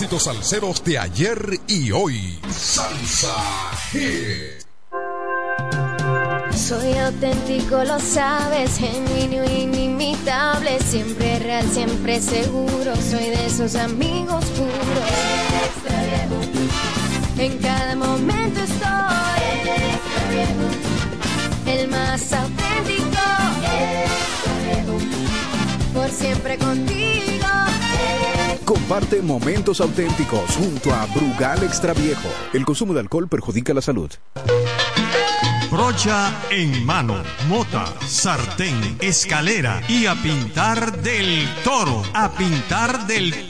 Éxitos salseros de ayer y hoy. Salsa Hit. Soy auténtico, lo sabes, genuino, inimitable, siempre real, siempre seguro. Soy de esos amigos puros. En cada momento estoy. El más auténtico. Por siempre contigo. Comparte momentos auténticos junto a Brugal Extra Viejo. El consumo de alcohol perjudica la salud. Brocha en mano, mota, sartén, escalera y a pintar del toro. A pintar del toro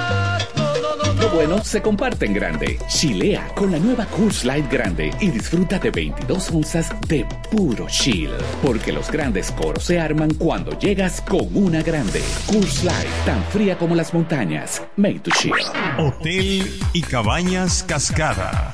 Bueno se comparte en grande. Chilea con la nueva Coors Light Grande y disfruta de 22 onzas de puro chill. Porque los grandes coros se arman cuando llegas con una grande. Coors Light, tan fría como las montañas. Made to chill. Hotel y Cabañas Cascada.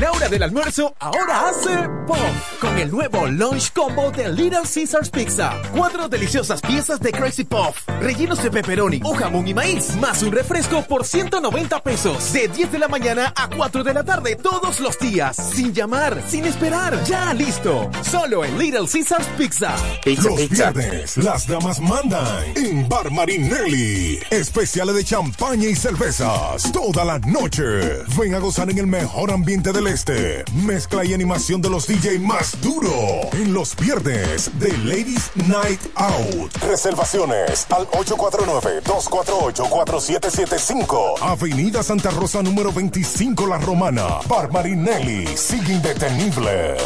La hora del almuerzo ahora hace pop con el nuevo Lunch Combo de Little Caesars Pizza. Cuatro deliciosas piezas de Crazy Puff, rellenos de pepperoni o jamón y maíz, más un refresco por 190 pesos. De 10 de la mañana a 4 de la tarde todos los días. Sin llamar, sin esperar, ya listo. Solo en Little Caesars Pizza. Los viernes, las damas mandan en Bar Marinelli. Especiales de champaña y cervezas. Toda la noche. Ven a gozar en el mejor ambiente del este. Mezcla y animación de los DJ más duro. En los viernes de Ladies Night Out. Reservaciones al 849-248-4775. Avenida Santa Rosa número 25 La Romana. Bar Marinelli. Sigue indetenible.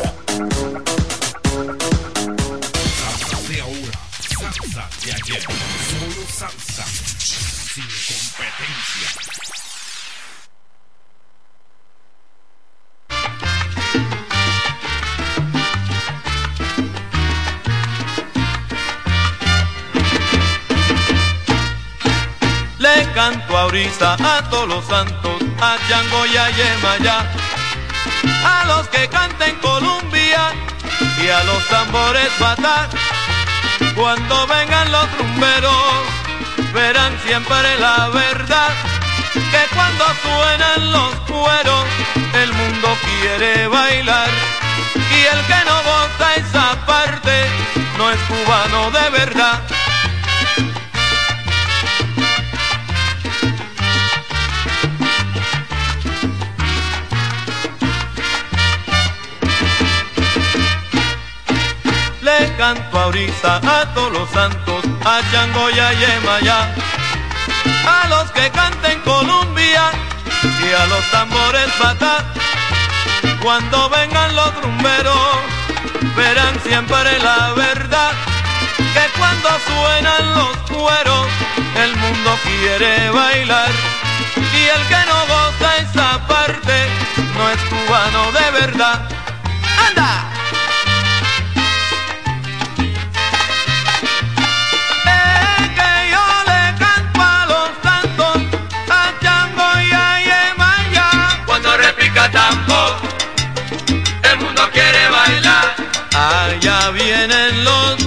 Salsa de ahora, salsa de ayer, solo salsa, sin competencia. A todos los santos, a Django y a Yemayá, a los que canten Columbia y a los tambores batar. Cuando vengan los rumberos, verán siempre la verdad, que cuando suenan los cueros, el mundo quiere bailar. Y el que no goza esa parte, no es cubano de verdad. Canto ahorita a todos los santos, a Django y a Yemayá, a los que canten Columbia y a los tambores batá. Cuando vengan los rumberos, verán siempre la verdad, que cuando suenan los cueros, el mundo quiere bailar. Y el que no goza esa parte, no es cubano de verdad. ¡Anda! Allá vienen los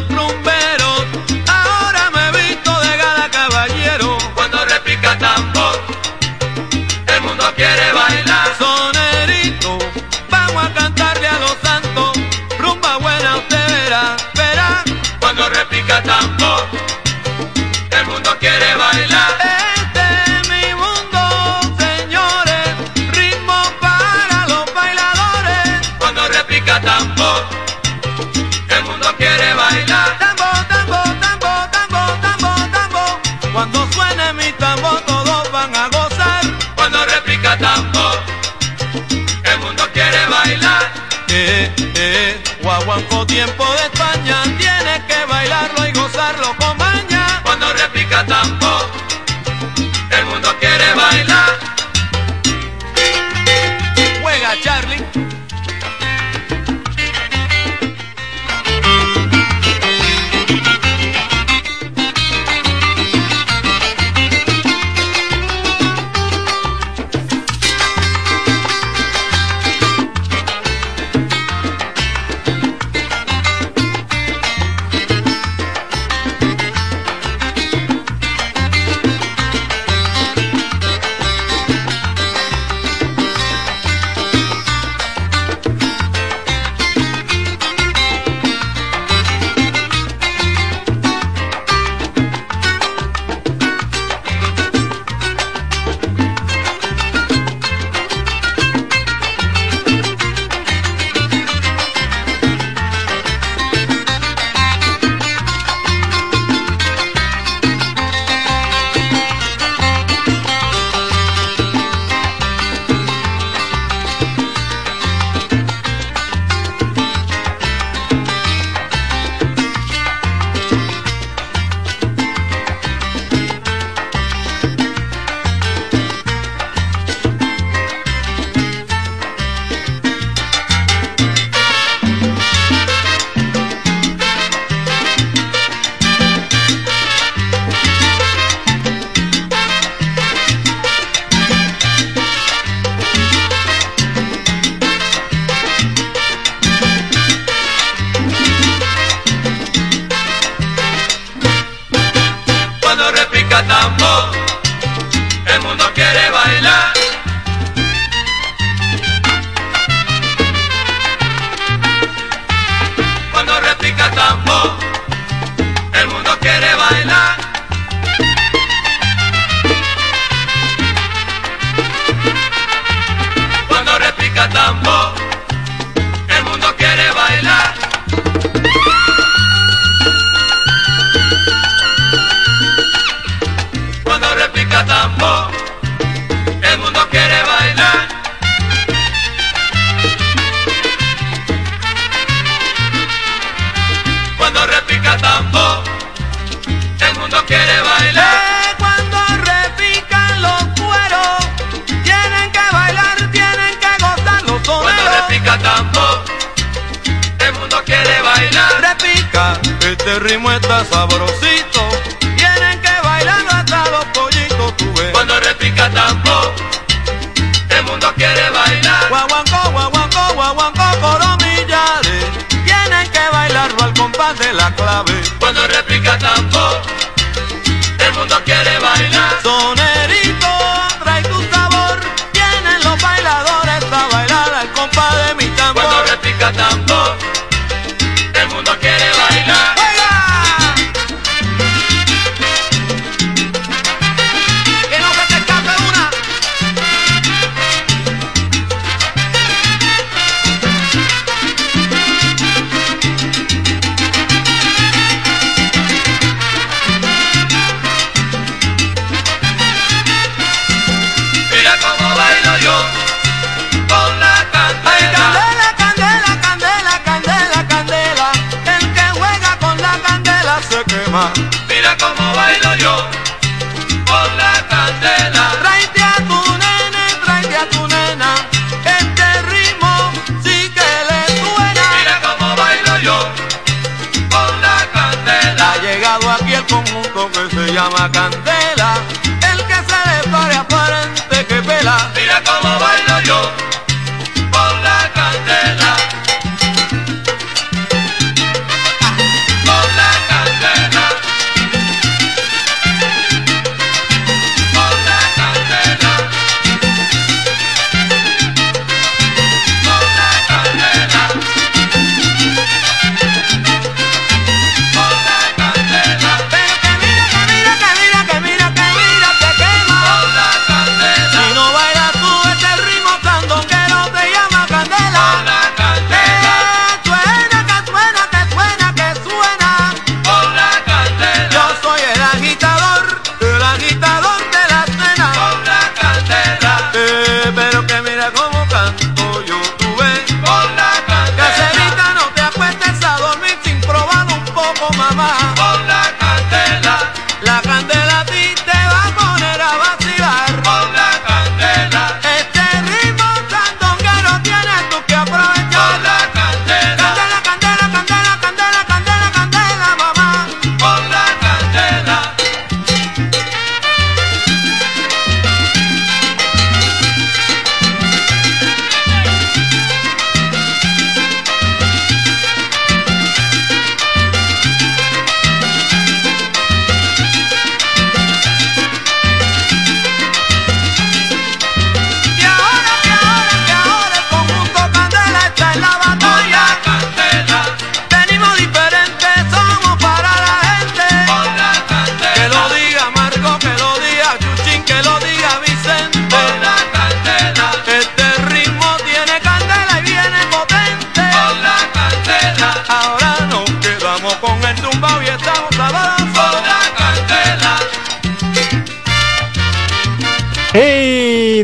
guaguanco tiempo de España,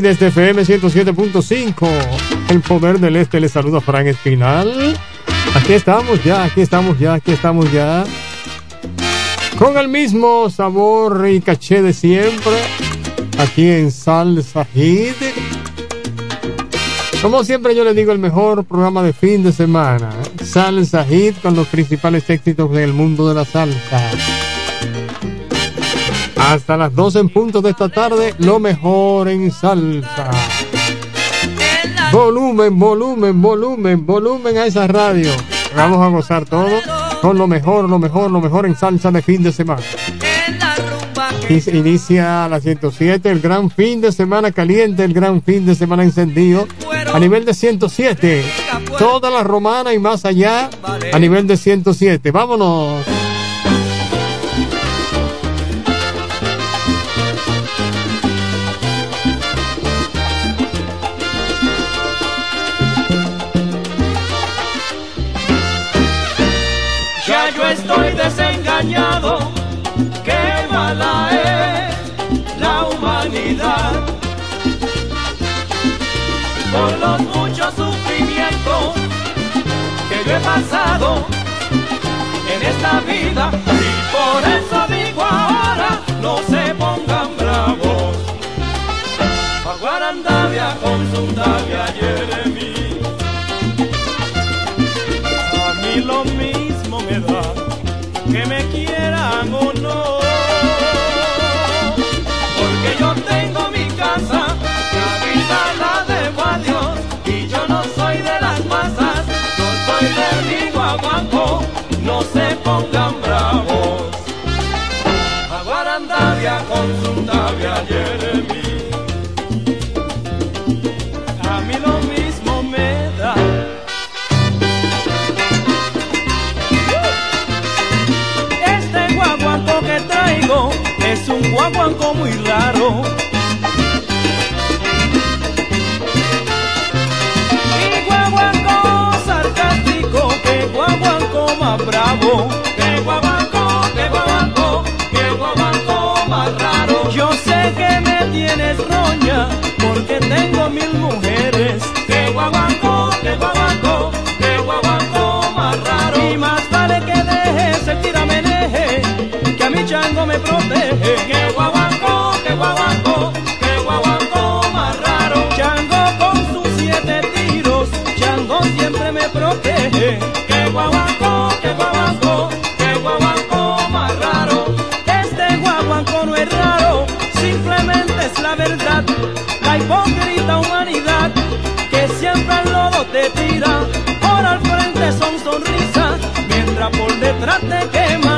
desde FM 107.5, el poder del este, le saluda Frank Espinal. Aquí estamos ya, aquí estamos ya, aquí estamos ya. Con el mismo sabor y caché de siempre, aquí en Salsa Hit. Como siempre yo le digo, el mejor programa de fin de semana. Salsa Hit con los principales éxitos del mundo de la salsa. Hasta las 12 en punto de esta tarde, lo mejor en salsa. Volumen, volumen, volumen, volumen a esa radio. Vamos a gozar todo con lo mejor, lo mejor, lo mejor en salsa de fin de semana. Inicia a las 107 el gran fin de semana caliente, el gran fin de semana encendido. A nivel de 107, toda la romana y más allá, a nivel de 107. Vámonos. Estoy desengañado, qué mala es la humanidad. Por los muchos sufrimientos que yo he pasado en esta vida y por eso digo ahora no se pongan bravos. A Guarandavia con su. A mí lo guaguancó. No se pongan bravos. A Guarandavia con su Davia Jeremy. A mí lo mismo me da. Este guaguanco que traigo es un guaguanco muy raro. Más bravo. Que guaguanco, que guaguanco, que guaguanco más raro. Yo sé que me tienes roña porque tengo mil mujeres. Que guaguanco, que guaguanco, que guaguanco más raro. Y más vale que dejes el tirameneje, que a mi chango me protege. Que guaguanco más raro. Chango con sus siete tiros, chango siempre me protege. Que guaguanco, Por al frente son sonrisas, mientras por detrás te queman.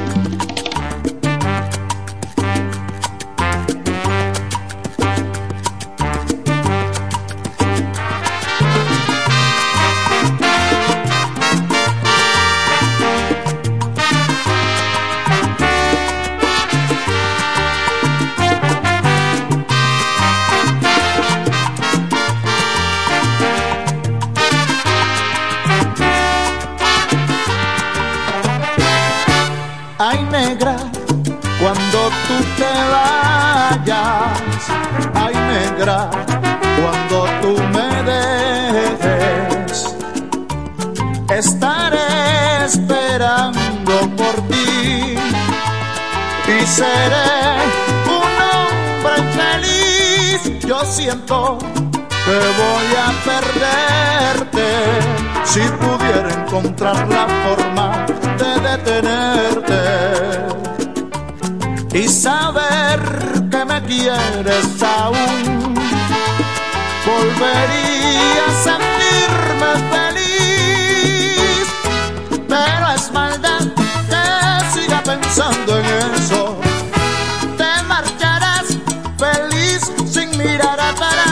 siento, que voy a perderte. Si pudiera encontrar la forma de detenerte y saber que me quieres aún, volvería para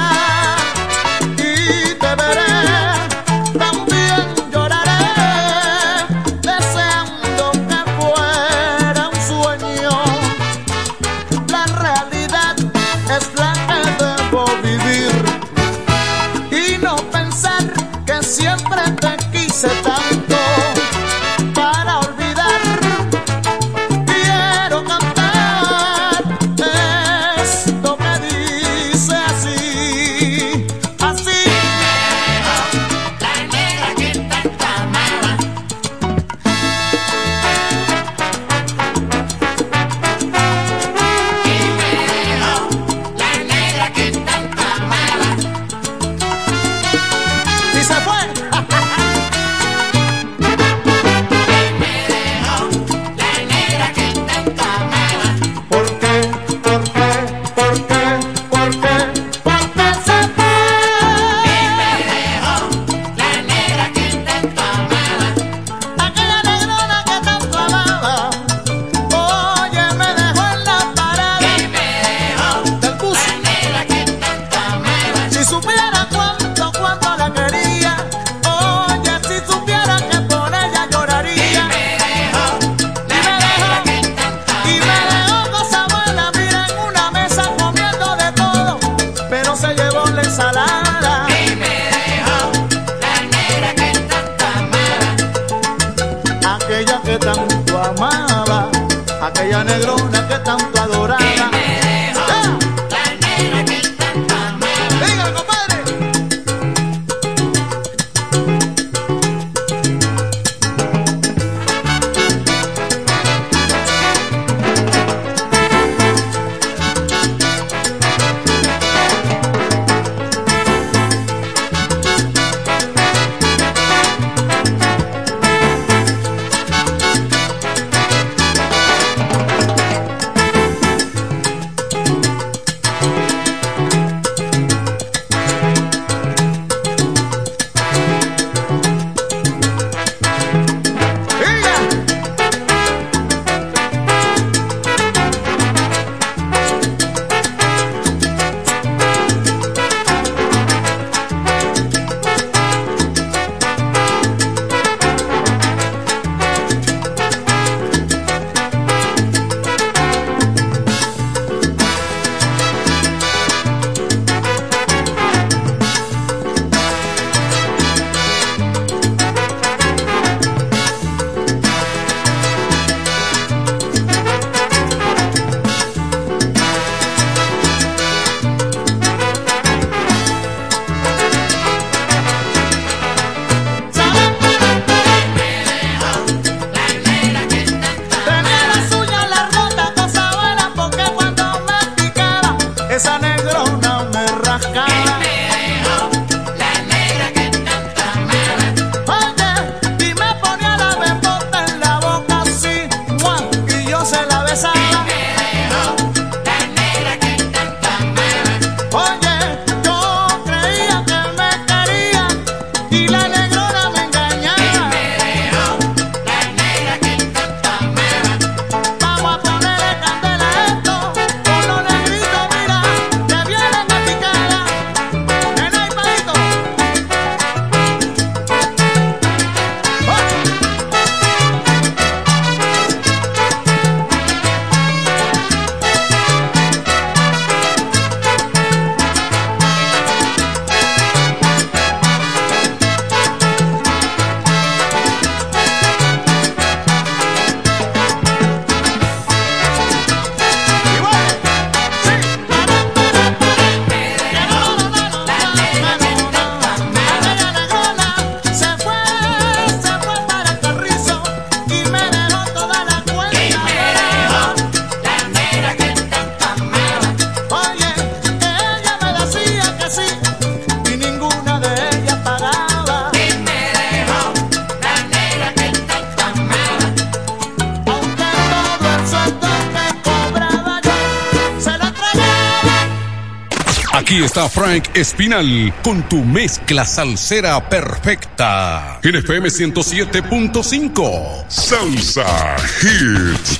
Espinal con tu mezcla salsera perfecta. En FM 107.5. Salsa Hits.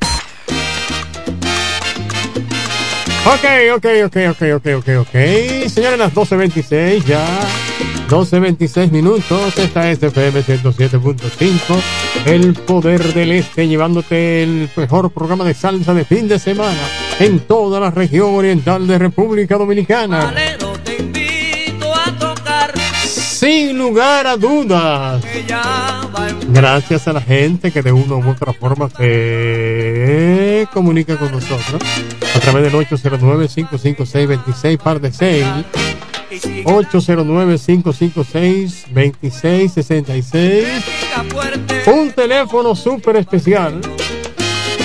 Ok, ok, ok, ok, ok, ok, ok. Señores, las 12.26 ya. 12.26 minutos. Esta es FM 107.5. El poder del este, llevándote el mejor programa de salsa de fin de semana en toda la región oriental de República Dominicana. Valero, lugar a dudas. Gracias a la gente que de una u otra forma se comunica con nosotros a través del 809-556-26 par de 6. 809-556-2666. Un teléfono súper especial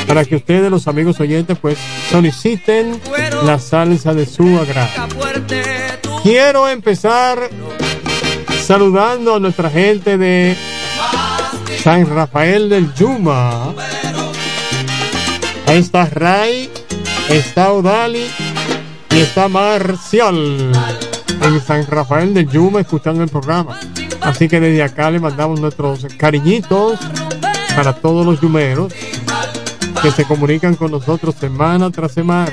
para que ustedes, los amigos oyentes, pues soliciten la salsa de su agrado. Quiero empezar saludando a nuestra gente de San Rafael del Yuma. Ahí está Ray, está Odali y está Marcial en San Rafael del Yuma escuchando el programa. Así que desde acá le mandamos nuestros cariñitos para todos los yumeros que se comunican con nosotros semana tras semana.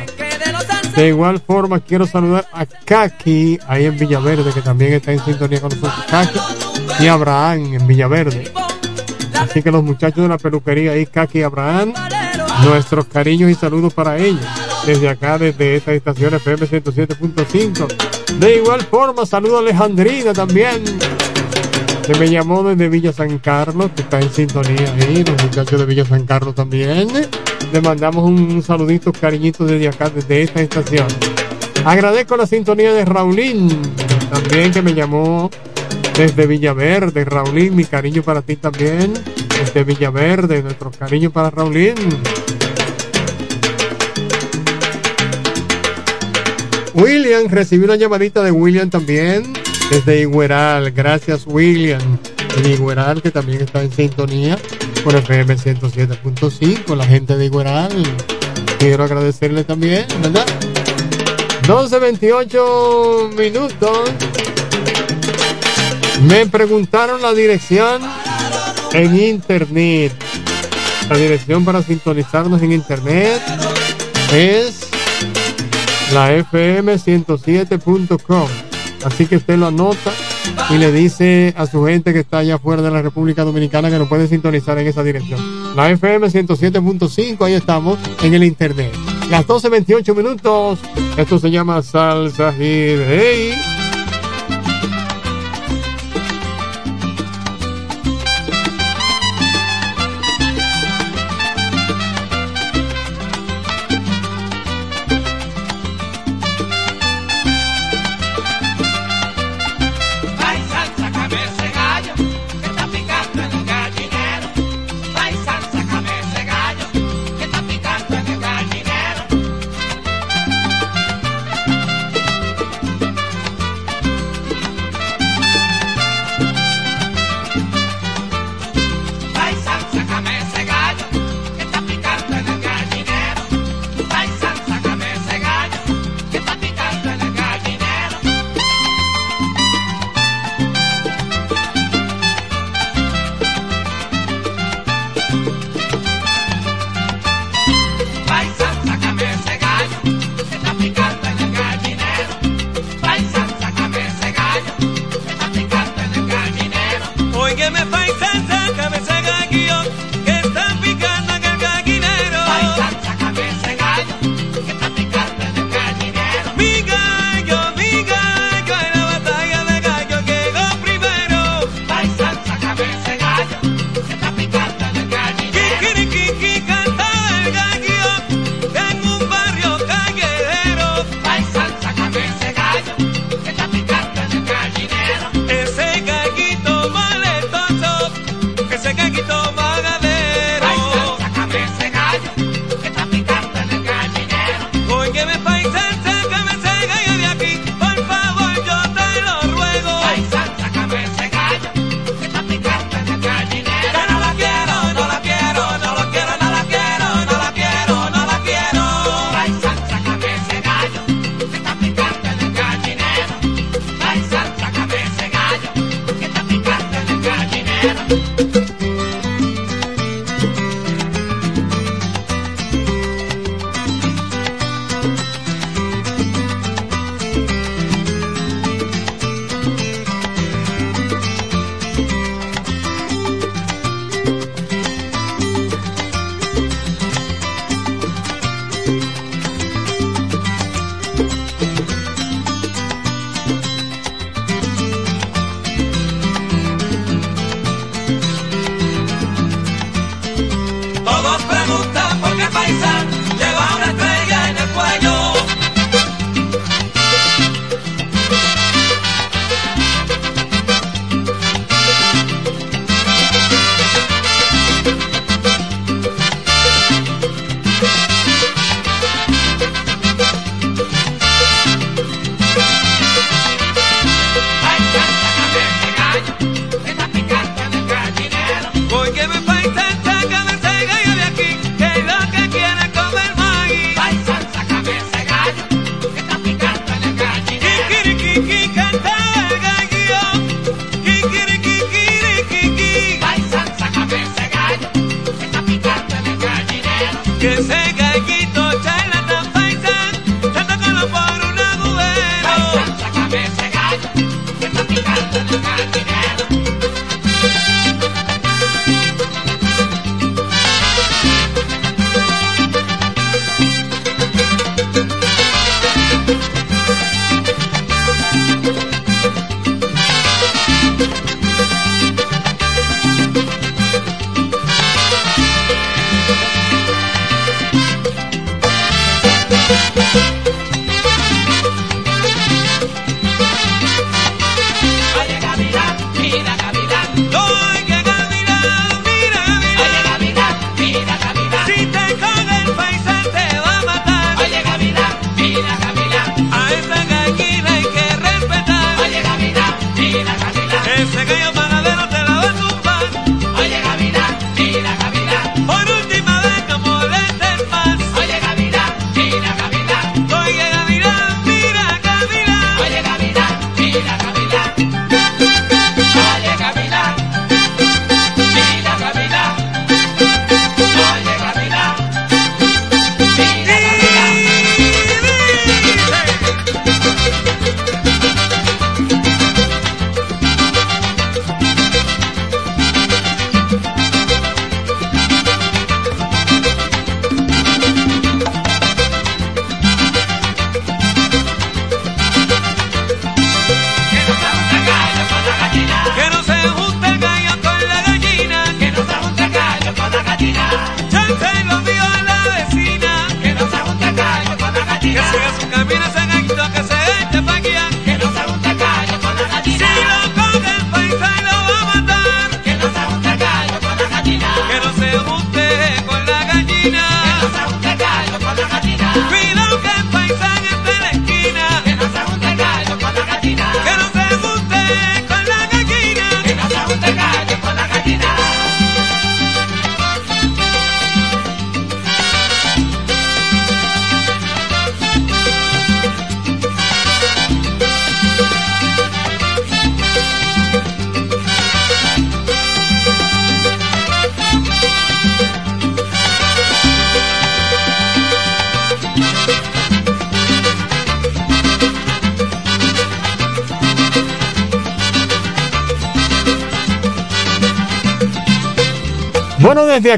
De igual forma quiero saludar a Kaki ahí en Villaverde que también está en sintonía con nosotros. Kaki y Abraham en Villaverde. Así que los muchachos de la peluquería ahí, Kaki y Abraham, nuestros cariños y saludos para ellos. Desde acá, desde esta estación FM 107.5. De igual forma, saludo a Alejandrina también. Que me llamó desde Villa San Carlos, que está en sintonía ahí, los muchachos de Villa San Carlos también. Le mandamos un saludito cariñito desde acá, desde esta estación. Agradezco la sintonía de Raulín, también que me llamó desde Villaverde. Raulín, mi cariño para ti también. Desde Villaverde, nuestro cariño para Raulín. William, recibí una llamadita de William también desde Igueral. Gracias, William. En Igueral, que también está en sintonía por FM 107.5. La gente de Igueral. Quiero agradecerle también, ¿verdad? 12.28 minutos. Me preguntaron la dirección en internet. La dirección para sintonizarnos en internet es la fm107.com. Así que usted lo anota y le dice a su gente que está allá afuera de la República Dominicana que nos puede sintonizar en esa dirección. La FM 107.5, ahí estamos en el internet. Las 12.28 minutos. Esto se llama Salsa Hit.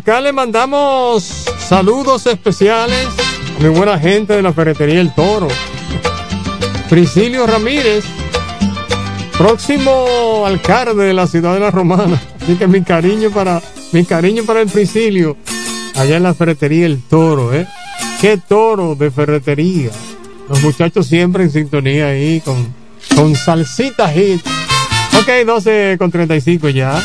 acá le mandamos saludos especiales. Muy buena gente de la ferretería El Toro. Priscilio Ramírez, próximo alcalde de la ciudad de la Romana. Así que mi cariño para, mi cariño para el Priscilio, allá en la ferretería El Toro, ¿eh? Qué toro de ferretería. Los muchachos siempre en sintonía ahí con, con salsita hit. Ok, 12 con 35 ya.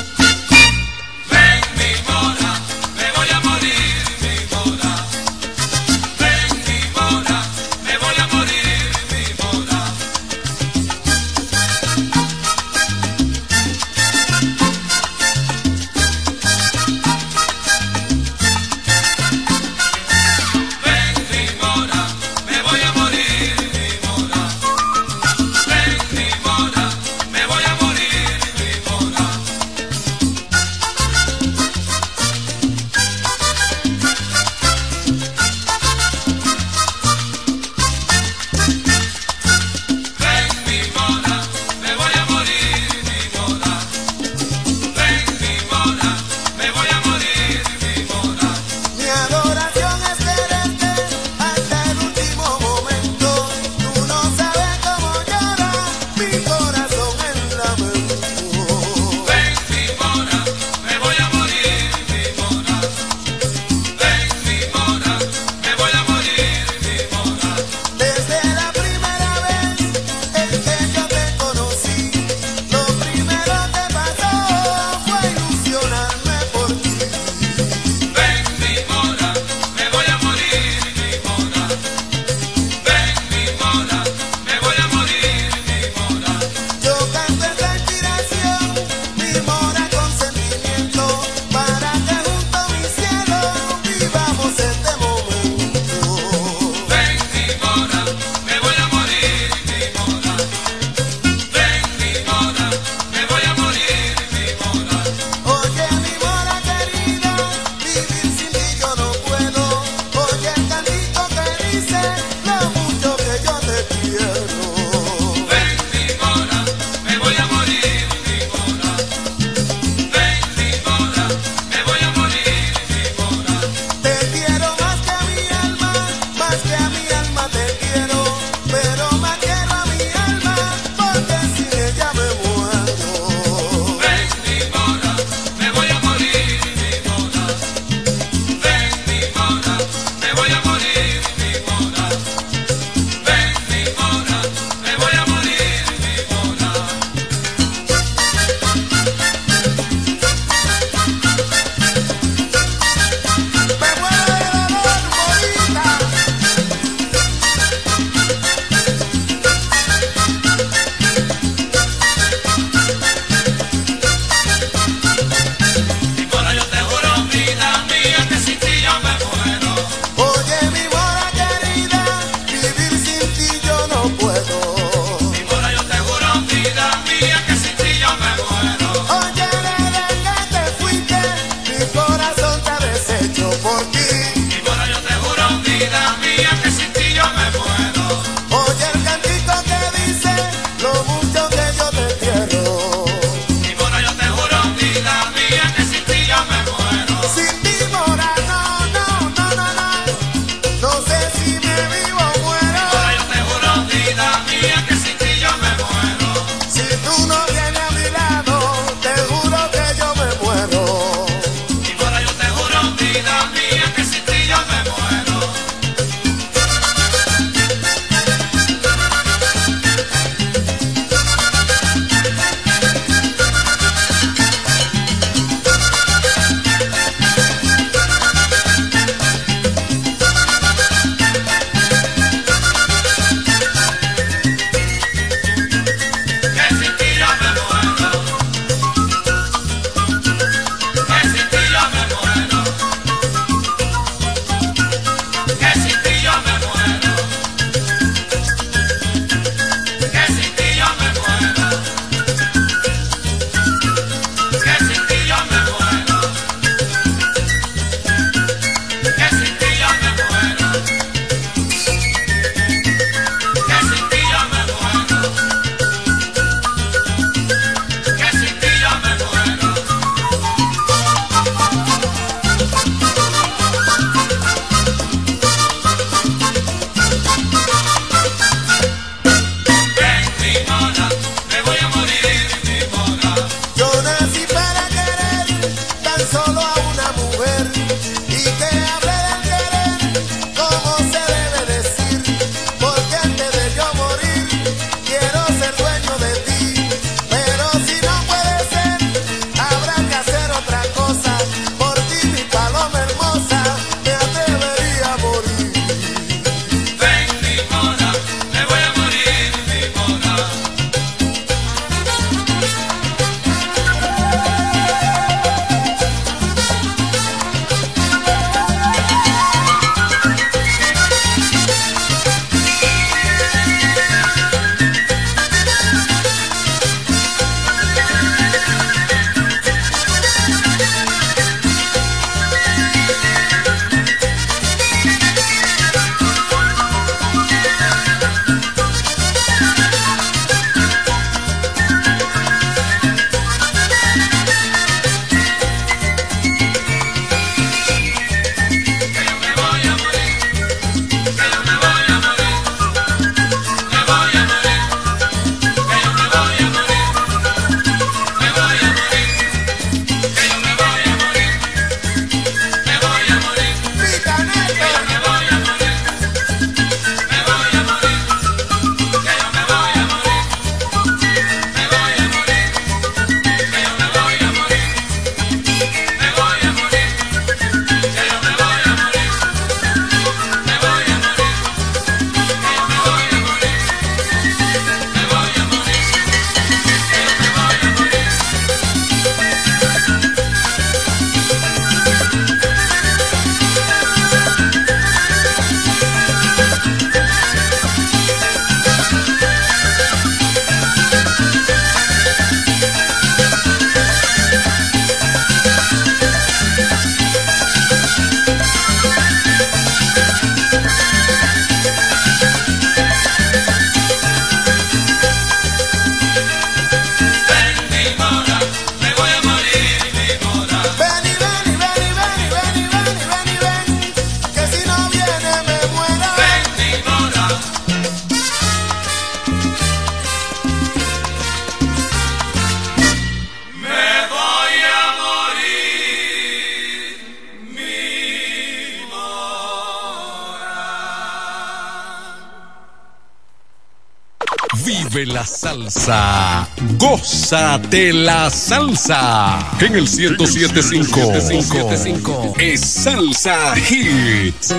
de la salsa. En el 1075 es Salsa Hits.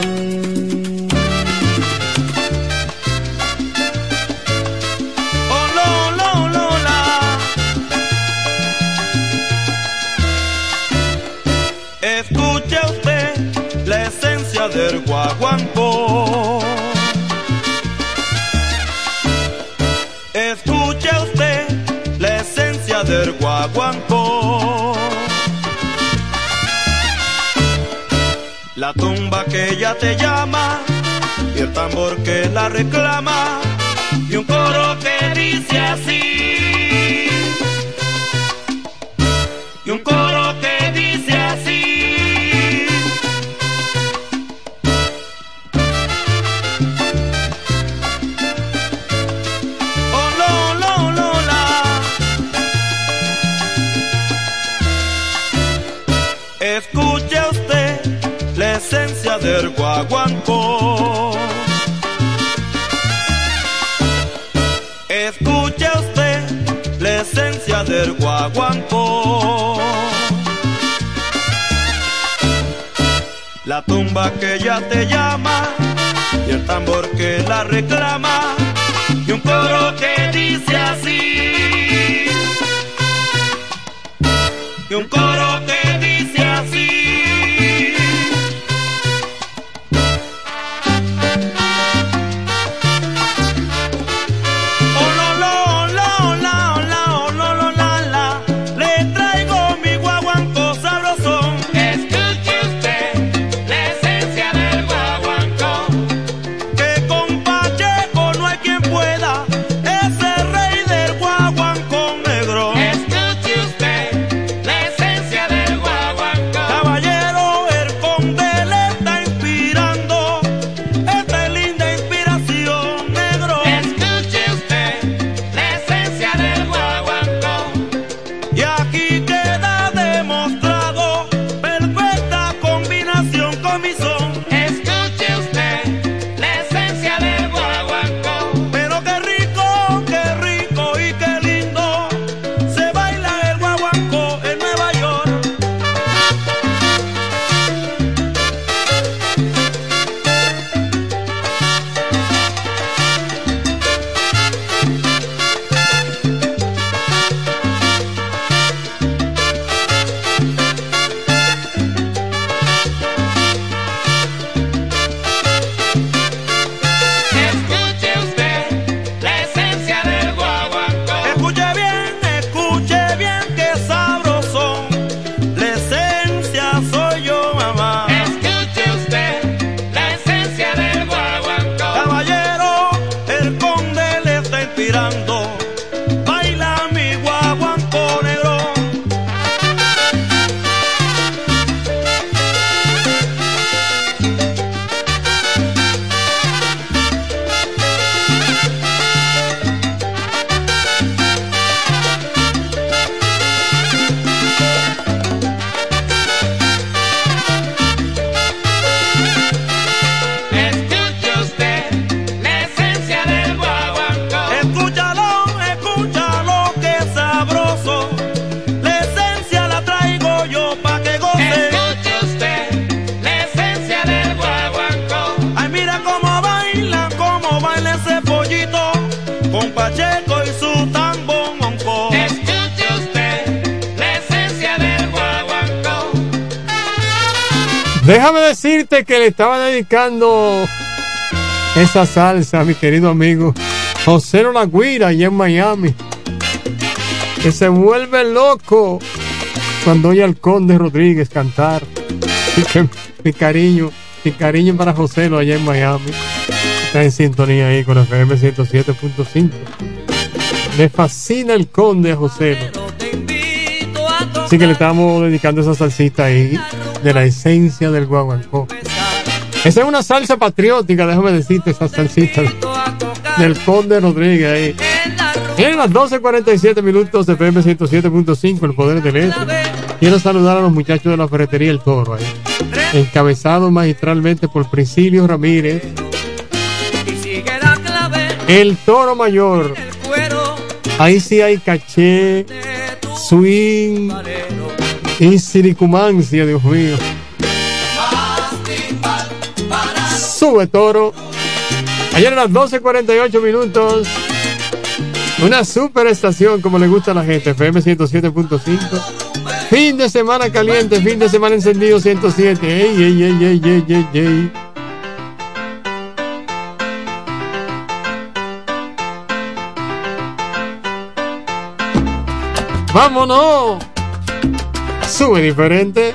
te llama y el tambor que la reclama Déjame decirte que le estaba dedicando esa salsa a mi querido amigo José La Guira allá en Miami. Que se vuelve loco cuando oye al Conde Rodríguez cantar. Así que mi cariño, mi cariño para José allá en Miami. Está en sintonía ahí con FM 107.5. Le fascina el Conde a José. Así que le estamos dedicando esa salsita ahí de la esencia del guaguancó. Esa es una salsa patriótica, déjame decirte, esa salsita del Conde Rodríguez ahí. En las 12.47 minutos de FM 107.5, el poder del este. Quiero saludar a los muchachos de la ferretería El Toro ahí. Encabezado magistralmente por Priscilio Ramírez. El Toro Mayor. Ahí sí hay caché, swing y siricumancia, Dios mío. Sube Toro. Ayer a las 12.48 minutos. Una super estación como le gusta a la gente. FM 107.5. Fin de semana caliente, fin de semana encendido 107. Ey, ey, ey, ey, ey, ey, ey. ¡Vámonos! Sube diferente.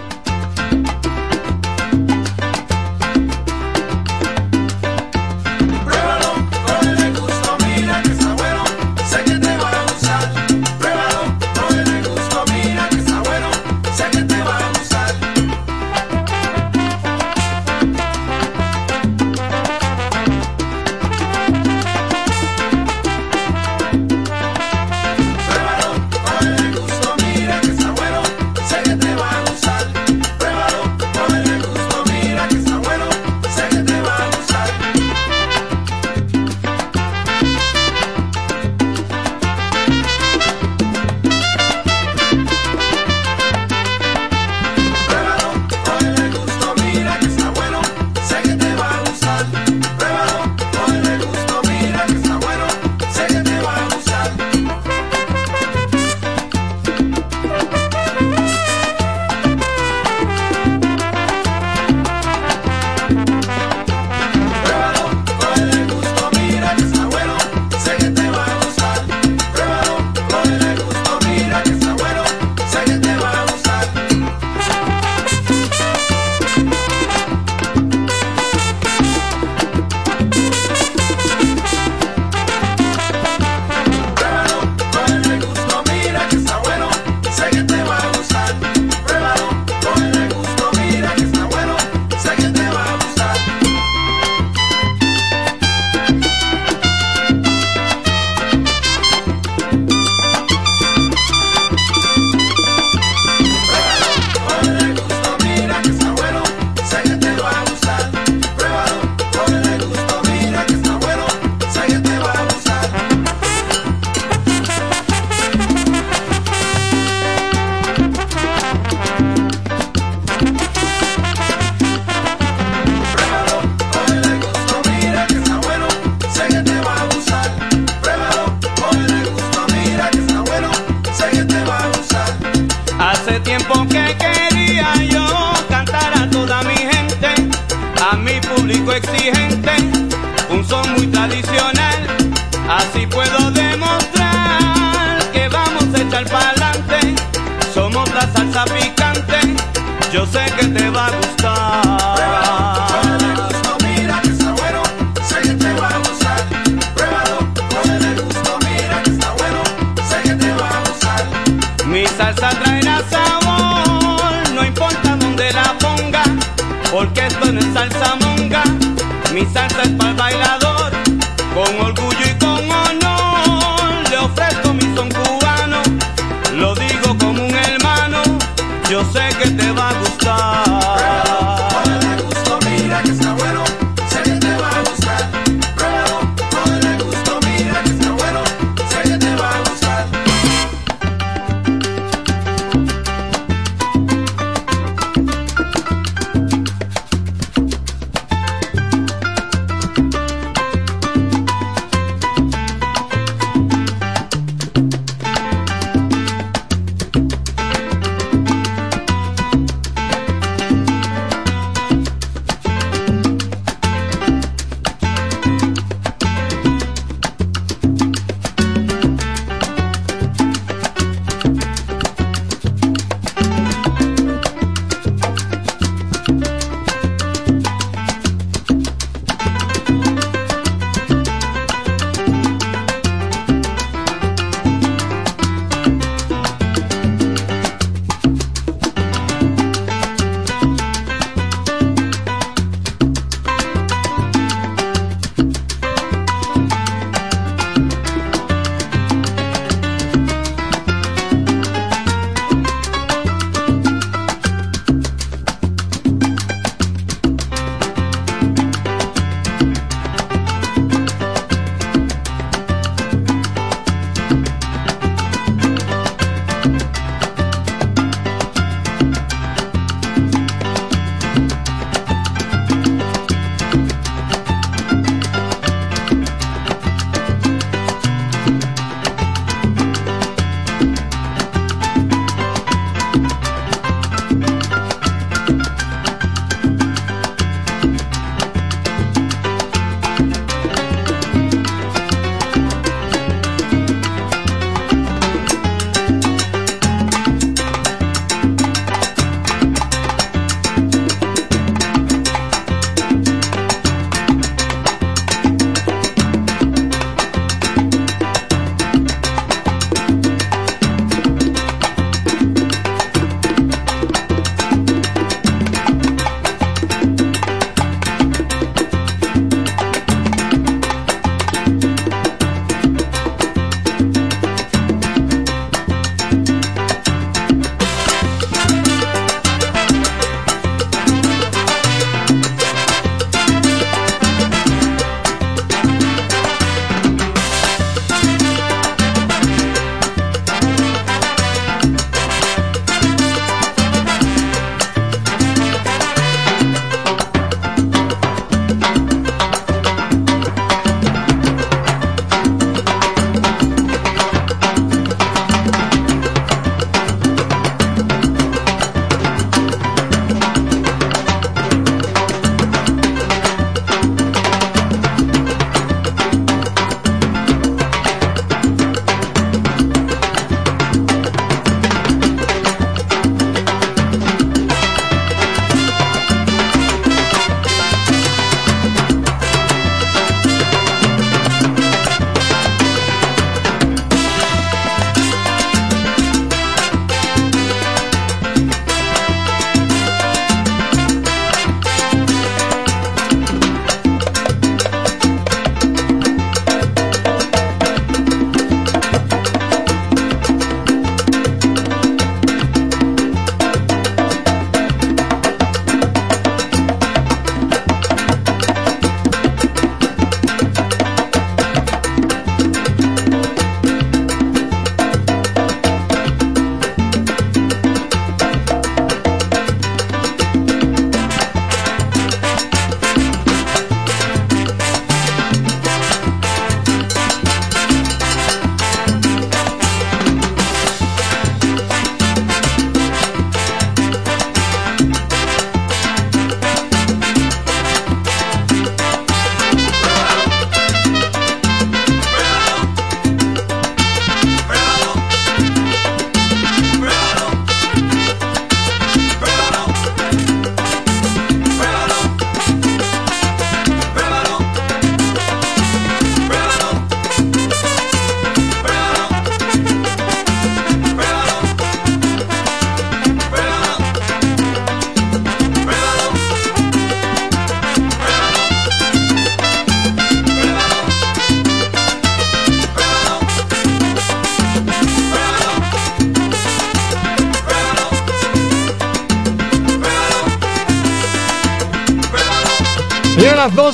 Yo sé que te va a gustar.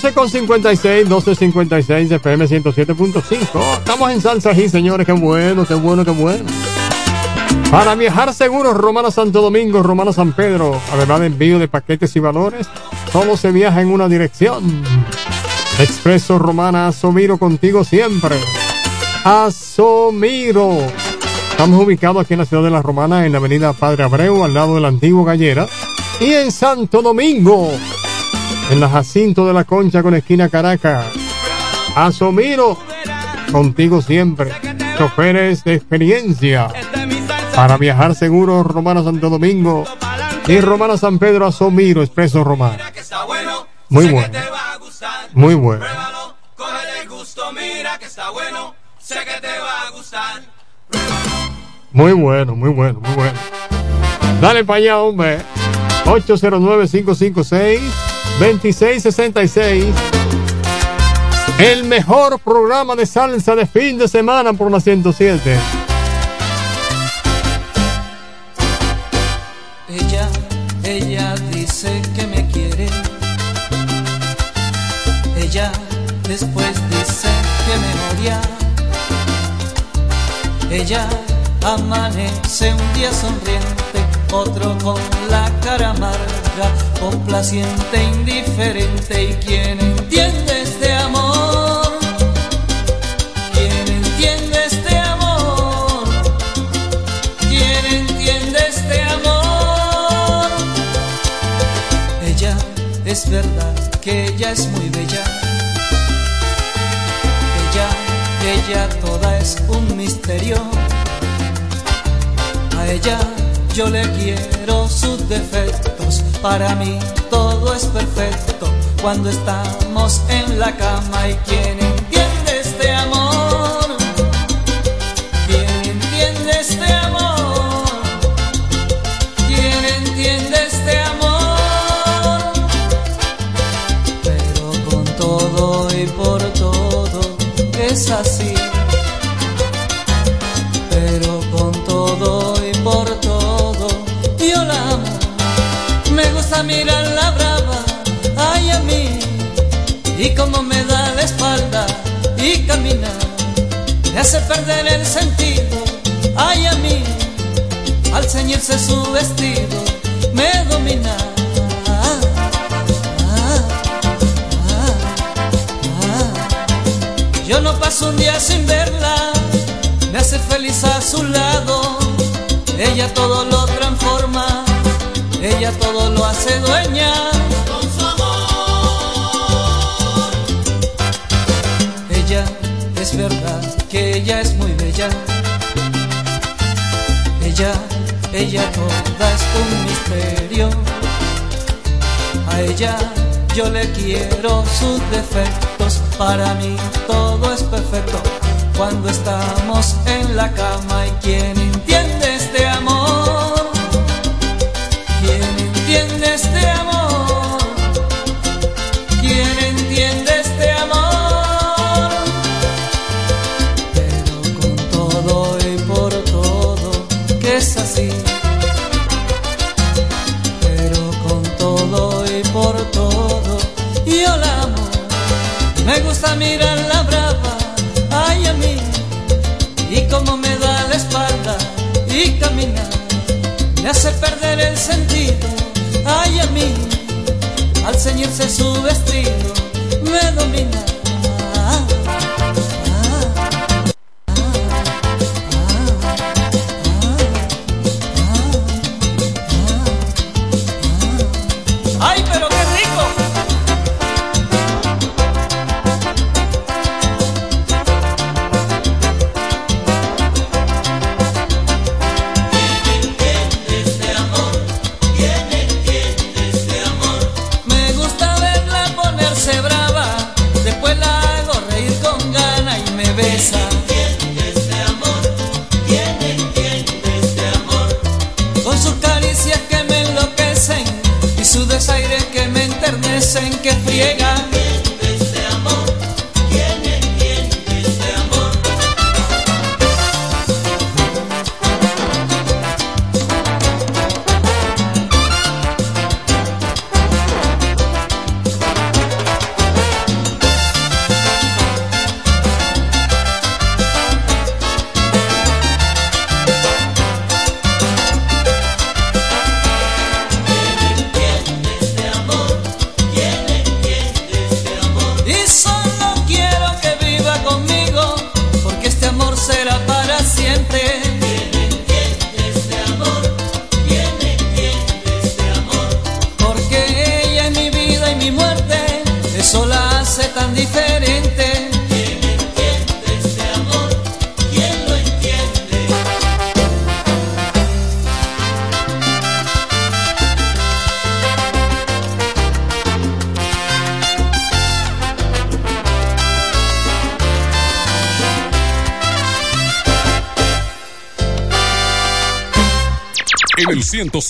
12 con 56, 12 56, FM 107.5. Estamos en Salsa G, señores, qué bueno, qué bueno, qué bueno. Para viajar seguros, Romana Santo Domingo, Romana San Pedro, además de envío de paquetes y valores, solo se viaja en una dirección. Expreso Romana Asomiro contigo siempre. Asomiro. Estamos ubicados aquí en la ciudad de La Romana, en la avenida Padre Abreu, al lado de la antigua gallera. Y en Santo Domingo, en la Jacinto de la Concha con esquina Caracas. Asomiro, contigo siempre. Choferes de experiencia. Para viajar seguro, Romana Santo Domingo y Romana San Pedro Asomiro, Expreso Romano. Muy bueno. Muy bueno. Muy bueno, muy bueno, muy bueno. Dale para allá, hombre. 809-556-2666. El mejor programa de salsa de fin de semana por la 107. Complaciente, indiferente. ¿Y quién entiende este amor? ¿Quién entiende este amor? ¿Quién entiende este amor? Ella es verdad que ella es muy bella. Ella, ella toda es un misterio. A ella yo le quiero sus defectos. Para mí todo es perfecto cuando estamos en la cama. ¿Y quién perder el sentido, ay a mí. Al ceñirse su vestido, me domina. Yo no paso un día sin verla, me hace feliz a su lado. Ella todo lo transforma, ella todo lo hace dueña. Es verdad que ella es muy bella. Ella, ella toda es un misterio. A ella yo le quiero sus defectos, para mí todo es perfecto cuando estamos en la cama y quien entiende este amor, hace perder el sentido, ay a mí, al ceñirse su vestido, me domina.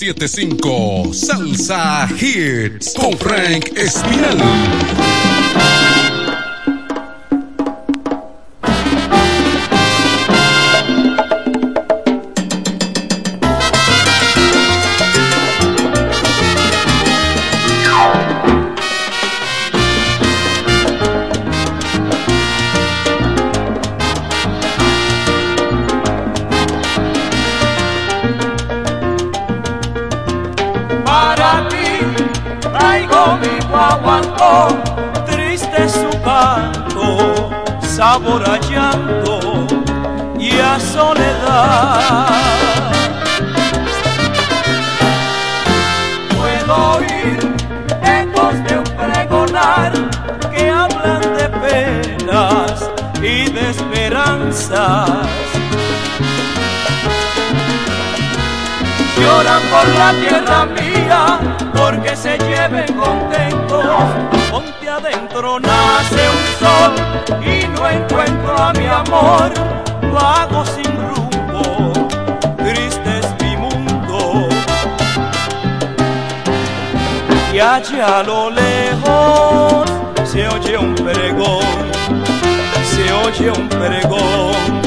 975 Salsa Hits con Frank Espinal. calle a lo lejos se oye un pregón, se oye un pregón.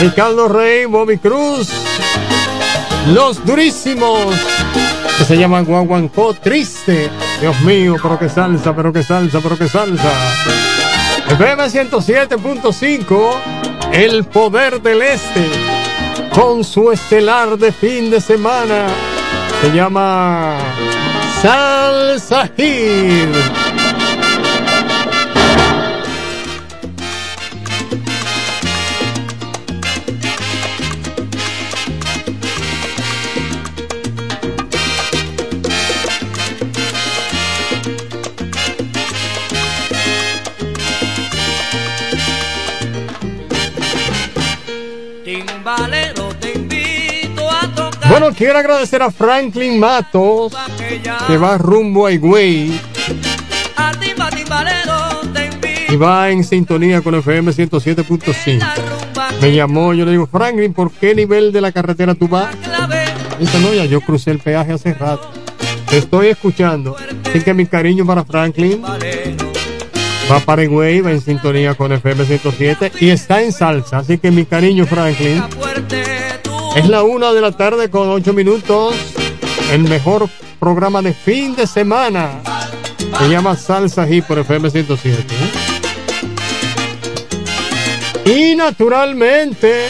Ricardo Rey, Bobby Cruz, Los Durísimos, que se llaman Guaguancó Triste. Dios mío, pero que salsa, pero que salsa, pero que salsa. FM 107.5, El Poder del Este, con su estelar de fin de semana, se llama Salsa Hit. Quiero agradecer a Franklin Matos, que va rumbo a Higüey y va en sintonía con FM 107.5. Me llamó, yo le digo, Franklin, ¿por qué nivel de la carretera tú vas? Dice, no, ya yo crucé el peaje hace rato. Te estoy escuchando. Así que mi cariño para Franklin. Va para Higüey, va en sintonía con FM 107 y está en salsa. Así que mi cariño, Franklin. Es la una de la tarde con ocho minutos. El mejor programa de fin de semana. Se llama Salsa Hip por FM 107. ¿eh? Y naturalmente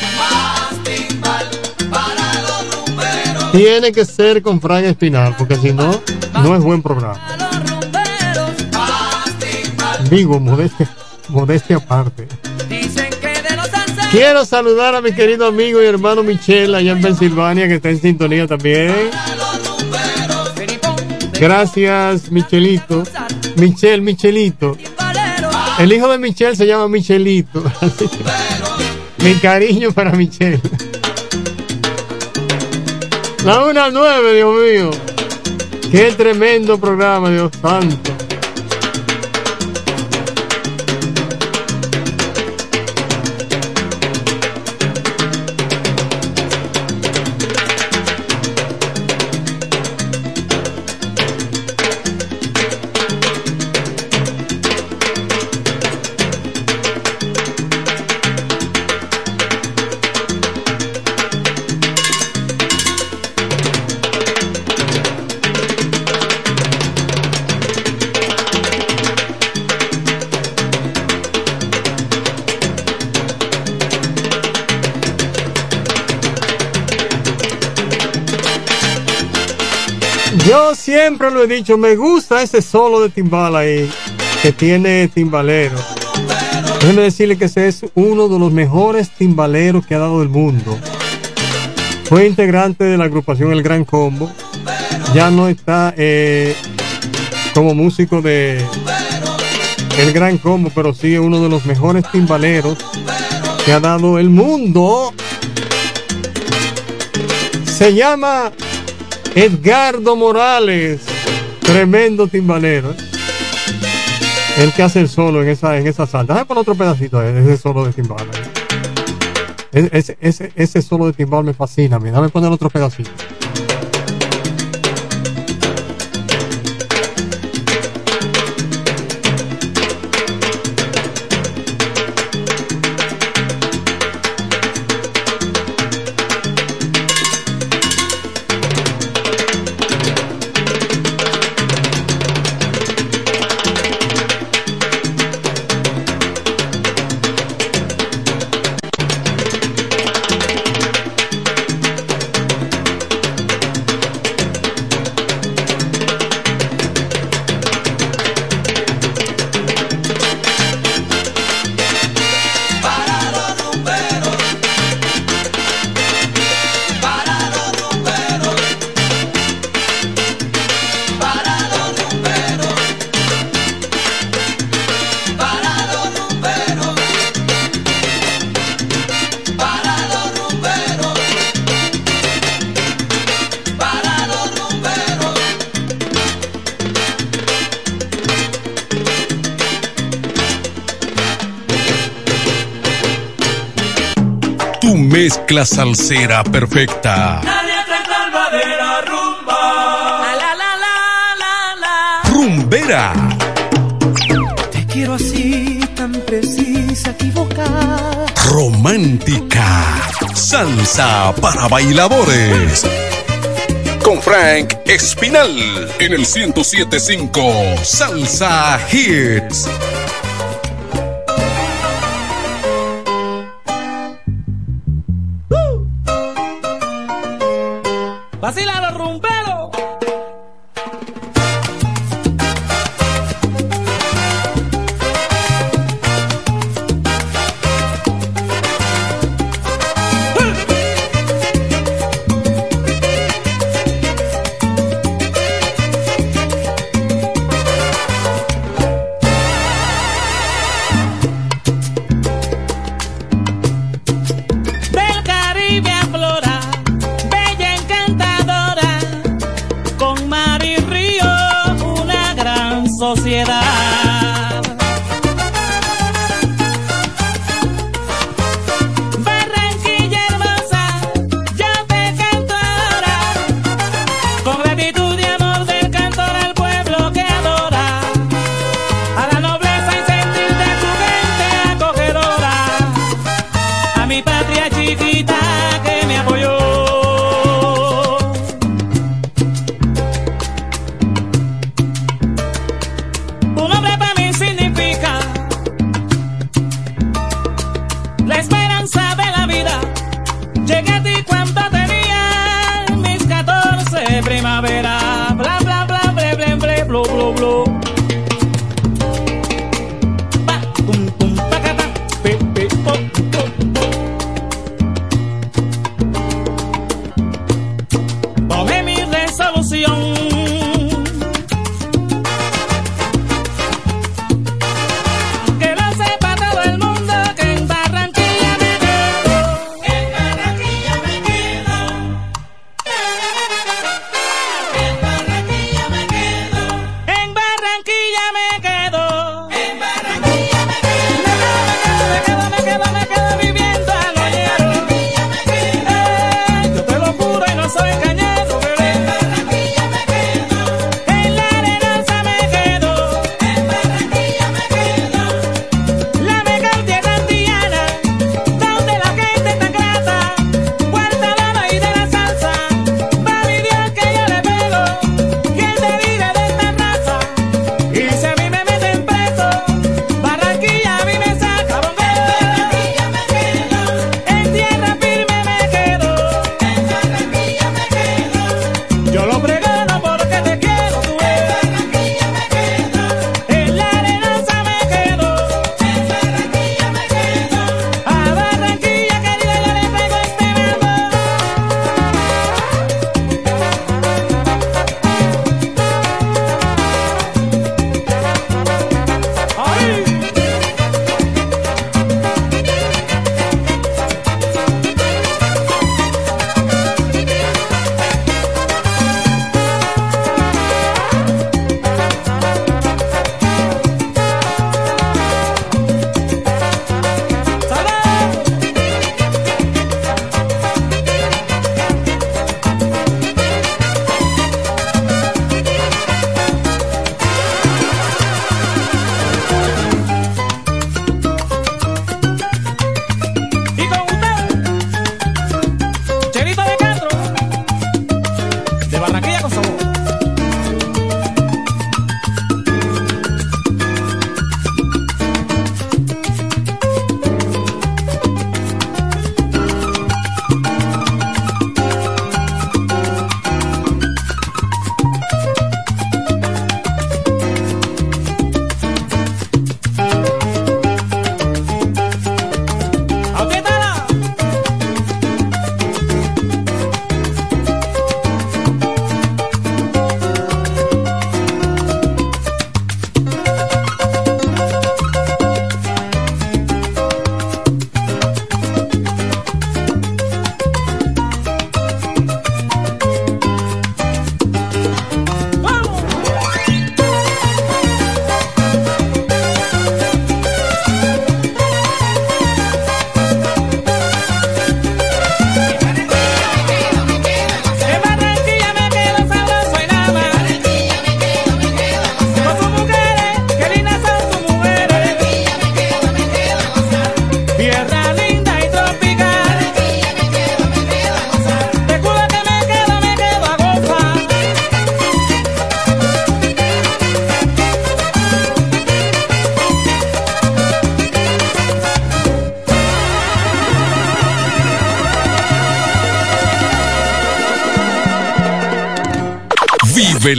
tiene que ser con Frank Espinal, porque si no, no es buen programa. Digo, modestia, modestia aparte. Quiero saludar a mi querido amigo y hermano Michelle allá en Pensilvania, que está en sintonía también. Gracias, Michelito. Michelle, Michelito. El hijo de Michelle se llama Michelito. Mi cariño para Michelle. La una nueve, Dios mío. Qué tremendo programa, Dios santo. Siempre lo he dicho, me gusta ese solo de timbal ahí que tiene timbalero. Déjeme decirle que ese es uno de los mejores timbaleros que ha dado el mundo. Fue integrante de la agrupación El Gran Combo. Ya no está eh, como músico de El Gran Combo, pero sí es uno de los mejores timbaleros que ha dado el mundo. Se llama Edgardo Morales, tremendo timbalero. ¿eh? El que hace el solo en esa, en esa salta. Déjame poner otro pedacito, ese solo de timbal. Ese, ese, ese solo de timbal me fascina. Mira, dame poner otro pedacito. mezcla salsera perfecta. La de la rumba. La, la, la, Rumbera. Te quiero así, tan precisa, equivocada. Romántica. Salsa para bailadores. Con Frank Espinal en el 1075 Salsa Hits.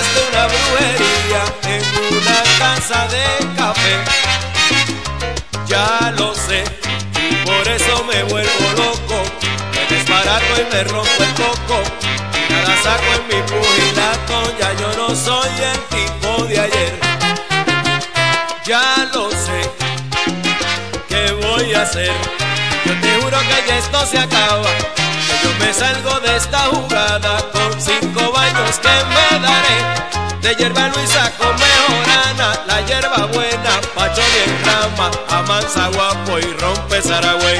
Una brujería en una casa de café. Ya lo sé, por eso me vuelvo loco. Me desbarato y me rompo el coco. Y nada saco en mi pugilato, ya yo no soy el tipo de ayer. Ya lo sé, ¿qué voy a hacer? Yo te juro que ya esto se acaba. Que yo me salgo de esta jugada con cinco De hierba Luisa con mejorana, la hierba buena, pacho y en rama, amansa guapo y rompe Saragüey.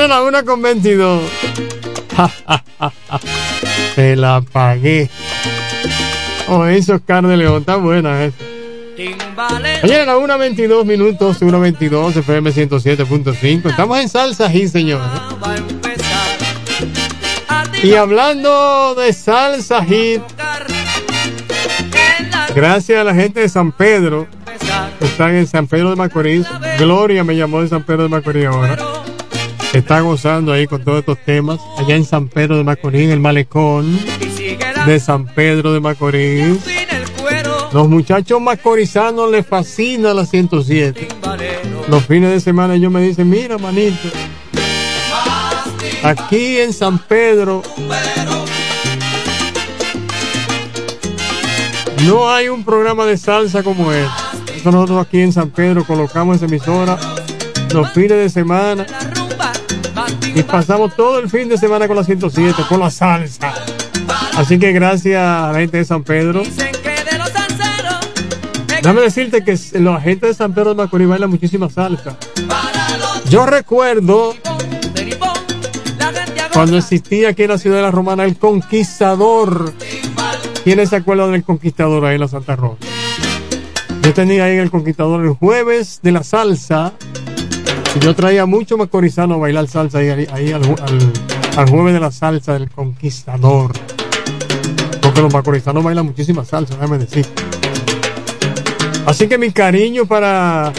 Era la una con 22. Te la pagué. Oh, eso Oscar de León, está buena esa. Ayer a la 1.22 minutos, 1.22 FM 107.5. Estamos en salsa y señores. Y hablando de salsa hit, gracias a la gente de San Pedro, que están en San Pedro de Macorís. Gloria me llamó de San Pedro de Macorís ahora. Está gozando ahí con todos estos temas. Allá en San Pedro de Macorís, el malecón de San Pedro de Macorís. Los muchachos macorizanos les fascina la 107. Los fines de semana ellos me dicen, mira manito, aquí en San Pedro no hay un programa de salsa como este. Nosotros aquí en San Pedro colocamos esa emisora los fines de semana y pasamos todo el fin de semana con la 107, con la salsa. Así que gracias a la gente de San Pedro. Déjame decirte que la gente de San Pedro de Macorís baila muchísima salsa. Yo recuerdo cuando existía aquí en la ciudad de la Romana el Conquistador. ¿Quiénes se acuerdan del Conquistador ahí en la Santa Rosa? Yo tenía ahí el Conquistador el jueves de la salsa. Yo traía mucho macorizano a bailar salsa ahí, ahí al, al, al jueves de la salsa del Conquistador. Porque los macorizanos bailan muchísima salsa, déjame decir. Así que mi cariño para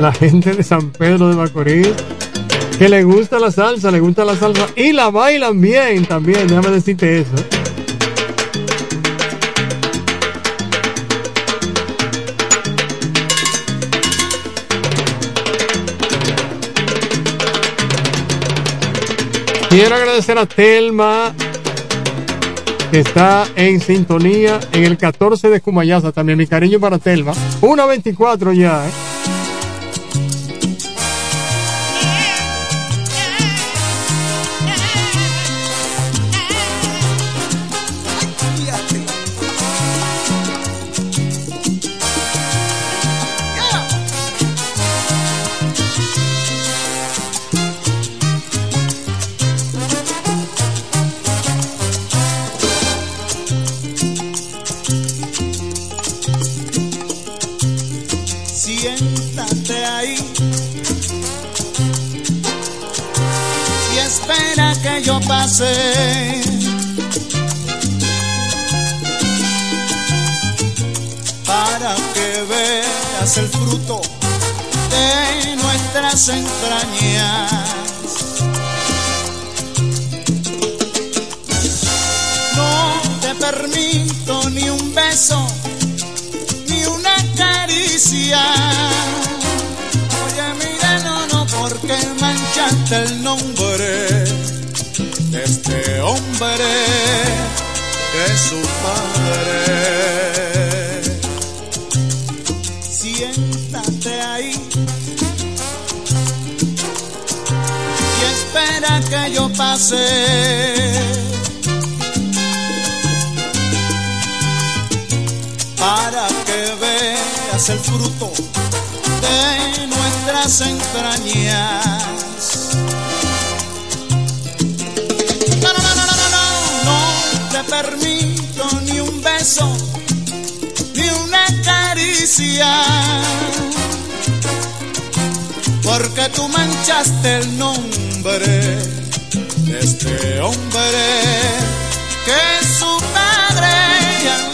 la gente de San Pedro de Macorís, que le gusta la salsa, le gusta la salsa y la bailan bien también, déjame decirte eso. Quiero agradecer a Telma, que está en sintonía en el 14 de Cumayasa. También mi cariño para Telma. 1.24 ya, ¿eh? Yo pase. Para que veas el fruto de nuestras entrañas. No te permito ni un beso ni una caricia. Oye, mira, no, no, porque manchaste el nombre hombre que su padre. Siéntate ahí y espera que yo pase. para que veas el fruto de nuestras entrañas. Ni una caricia, porque tú manchaste el nombre de este hombre que es su padre.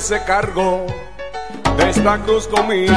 hace cargo de esta cruz conmigo.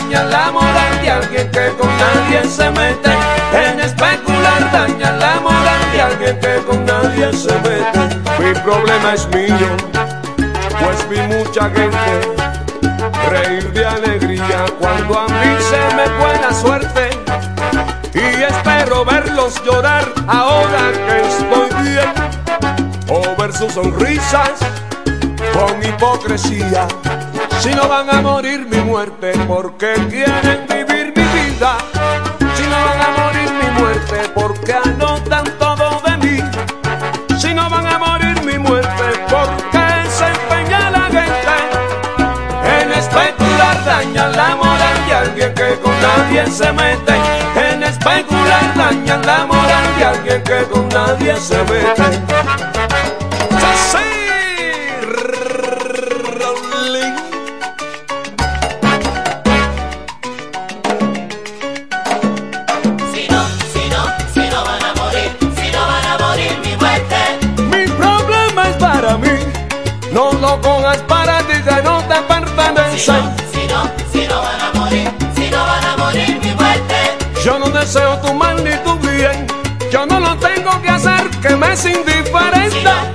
daña la moral de alguien que con nadie se mete. En especular daña la moral de alguien que con nadie se mete. Mi problema es mío, pues vi mucha gente reír de alegría cuando a mí se me fue la suerte. Y espero verlos llorar ahora que estoy bien, o ver sus sonrisas con hipocresía si no van a morir mi muerte porque quieren vivir mi vida. Si no van a morir mi muerte porque anotan todo de mí. Si no van a morir mi muerte porque se empeña la gente en especular dañan la moral de alguien que con nadie se mete. En especular dañan la moral de alguien que con nadie se mete. Si no, si no van a morir, si no van a morir mi muerte. Yo no deseo tu mal ni tu bien. Yo no lo tengo que hacer que me es indiferente.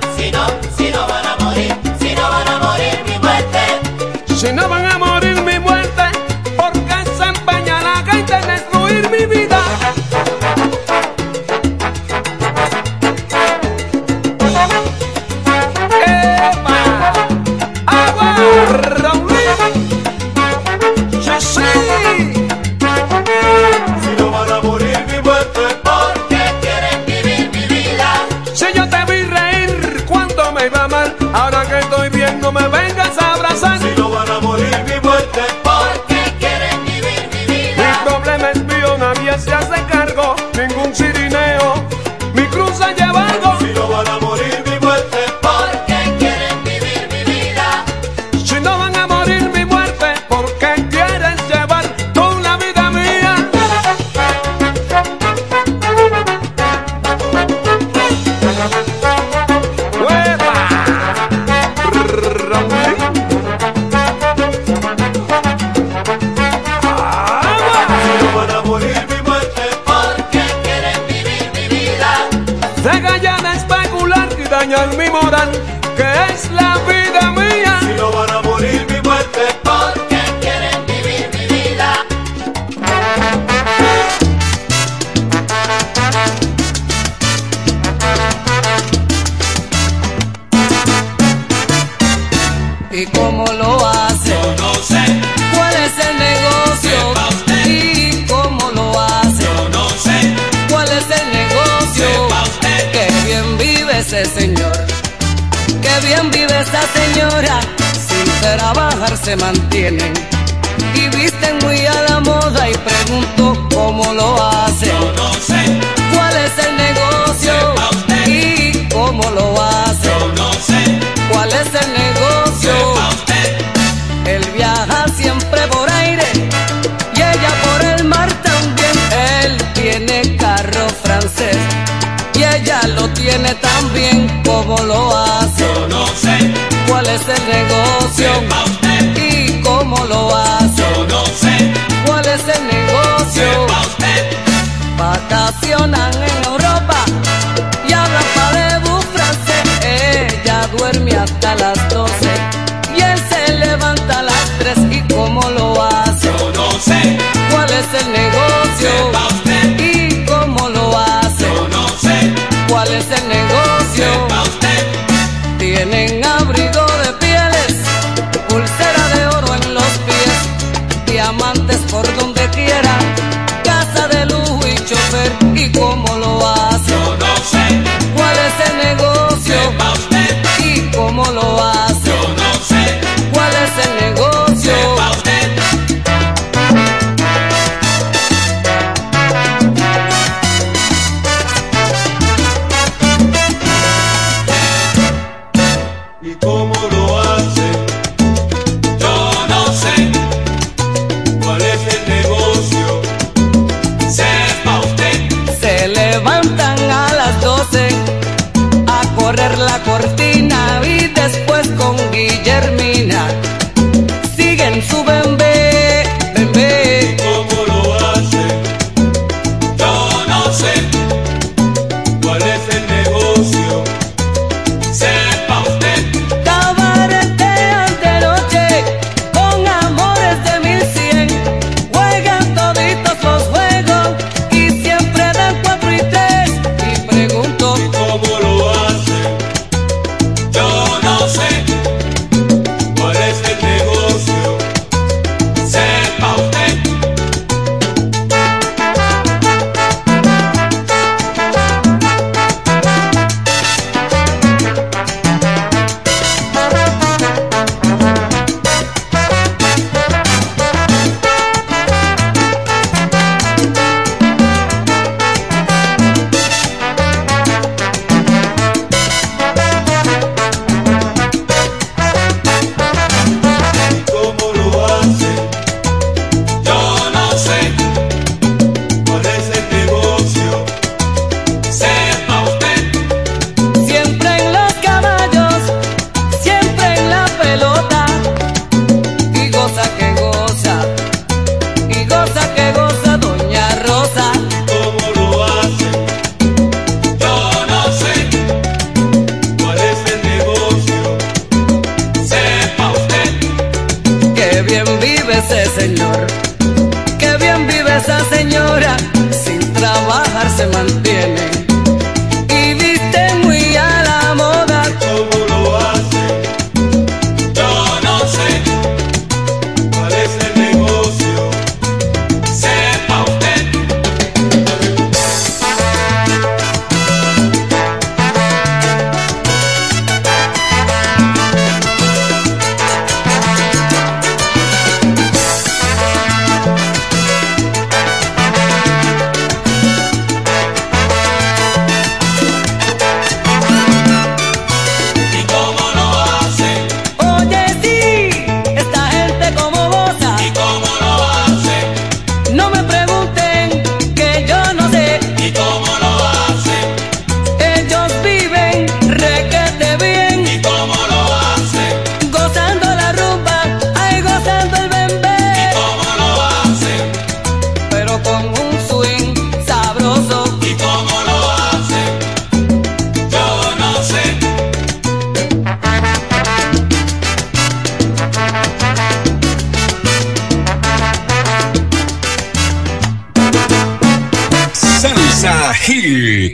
Las 12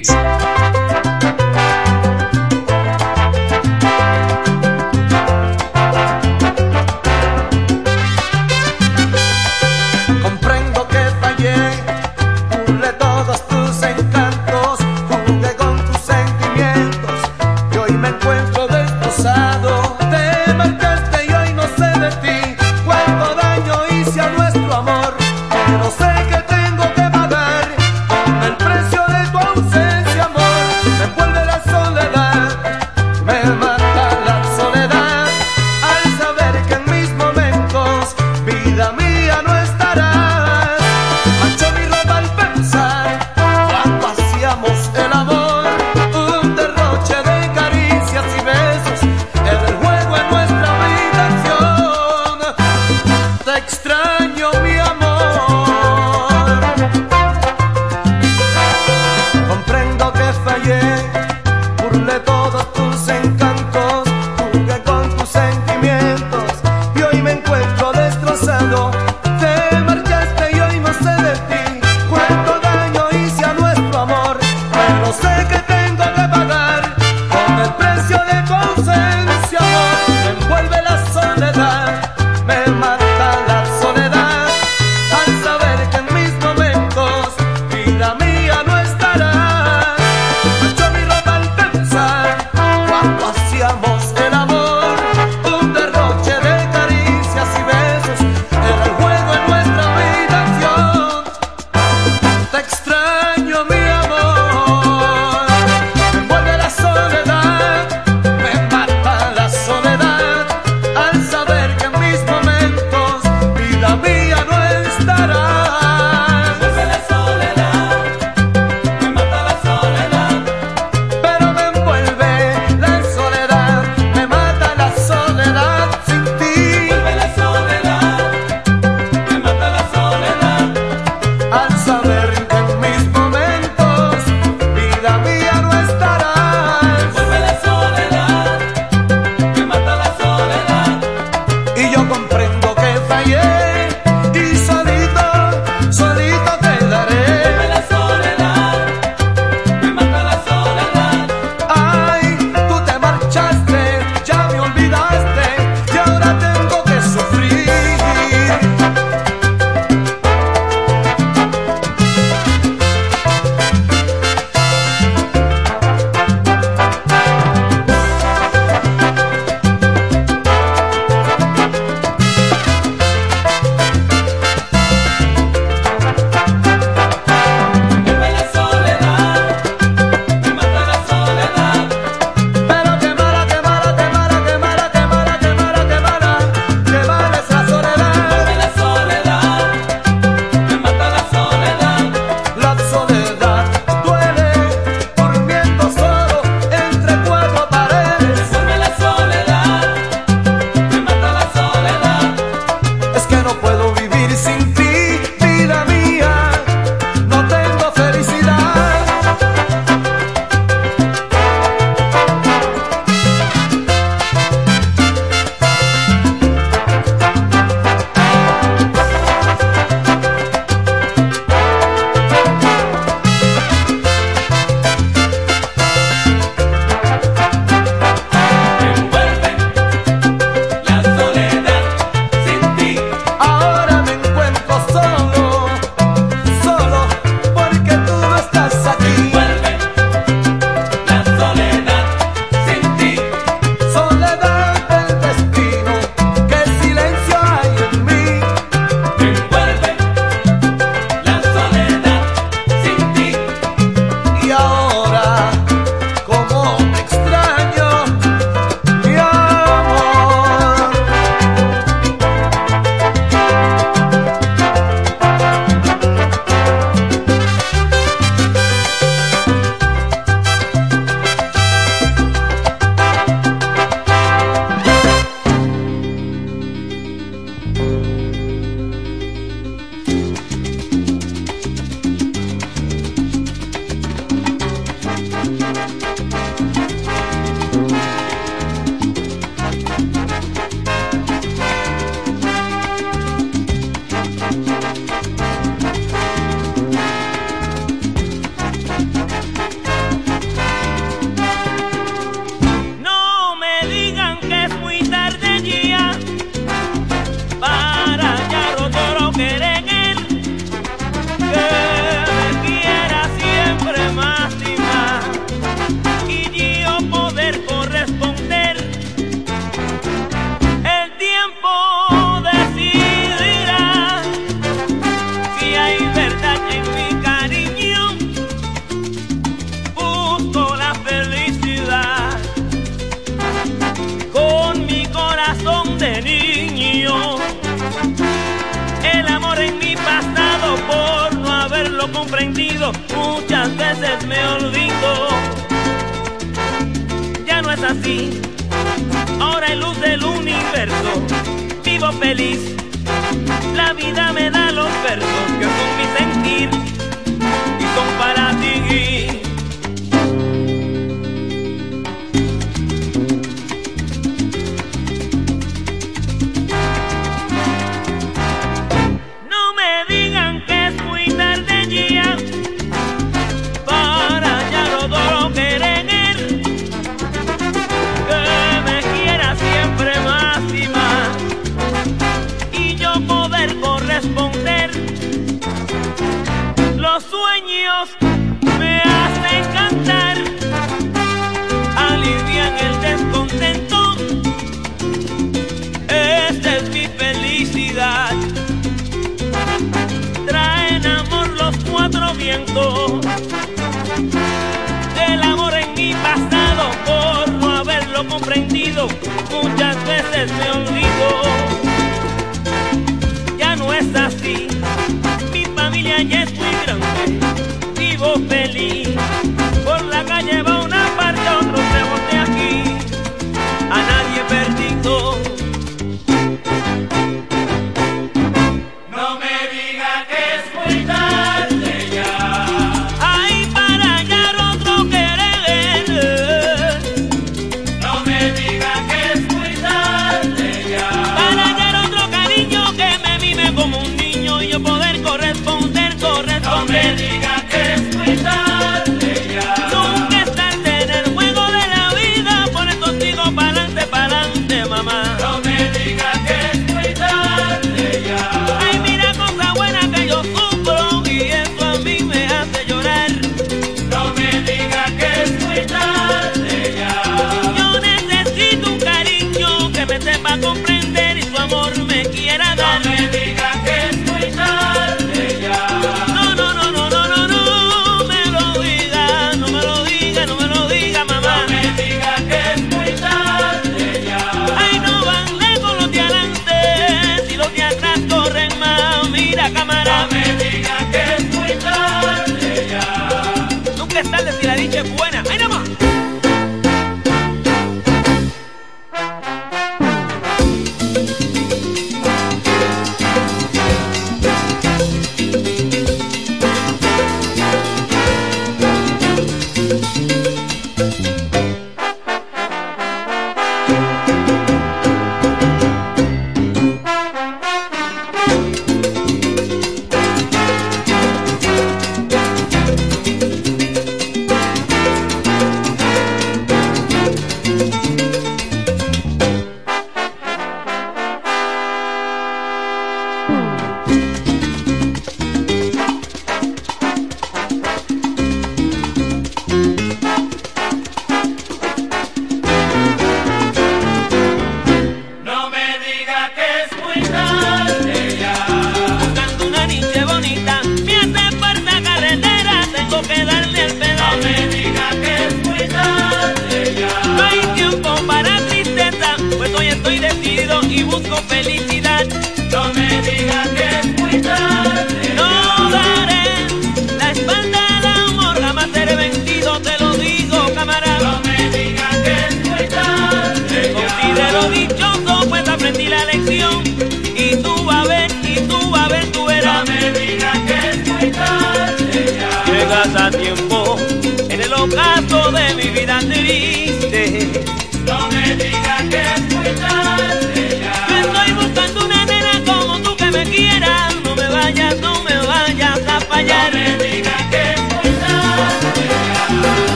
Hits.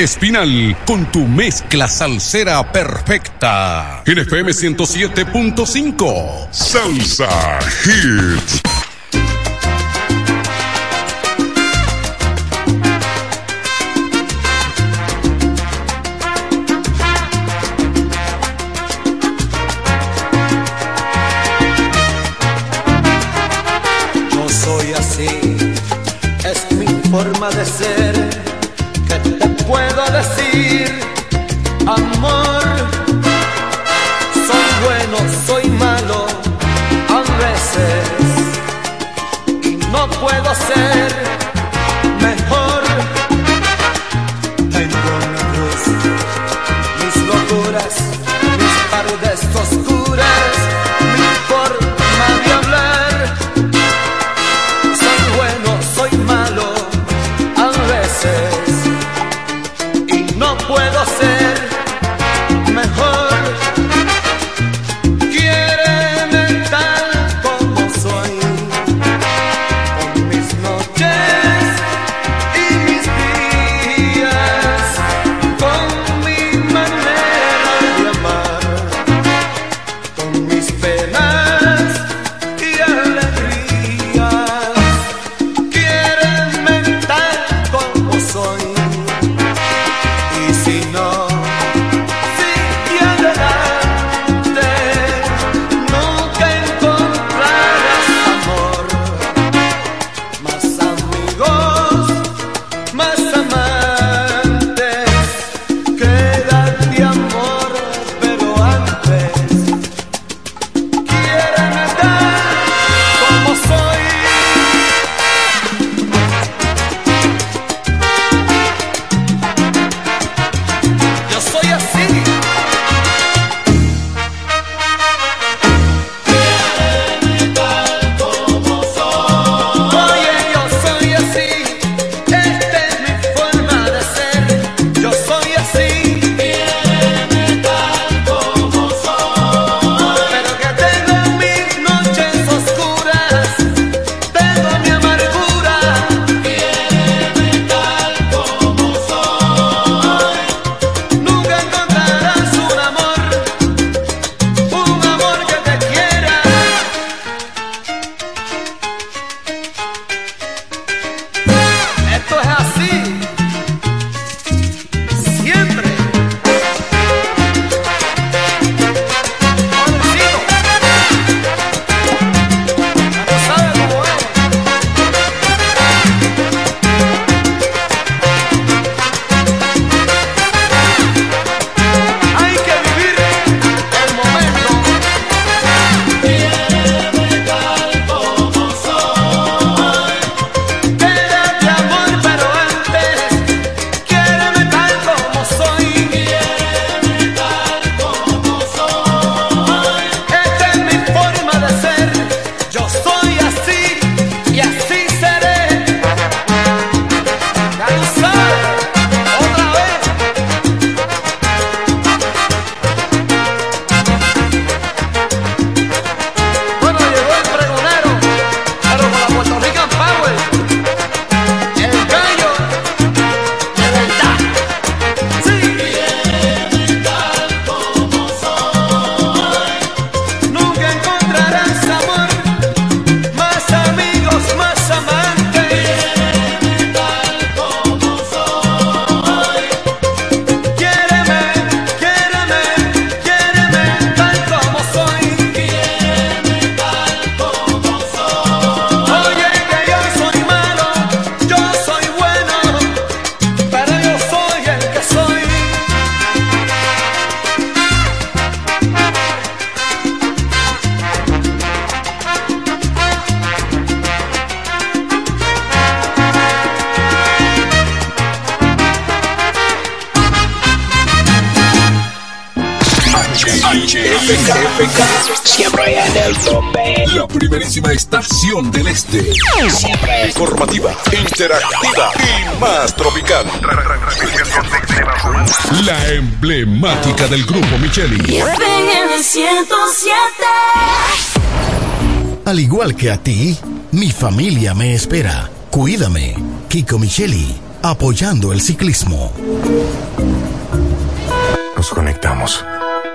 Espinal con tu mezcla salsera perfecta. En FM 107.5, Salsa Hits. Yo soy así, es mi forma de ser Siempre en el tope. La primerísima estación del este. Siempre informativa, interactiva y más tropical. La emblemática del grupo Micheli. en el 107. Al igual que a ti, mi familia me espera. Cuídame. Kiko Micheli, apoyando el ciclismo. Nos conectamos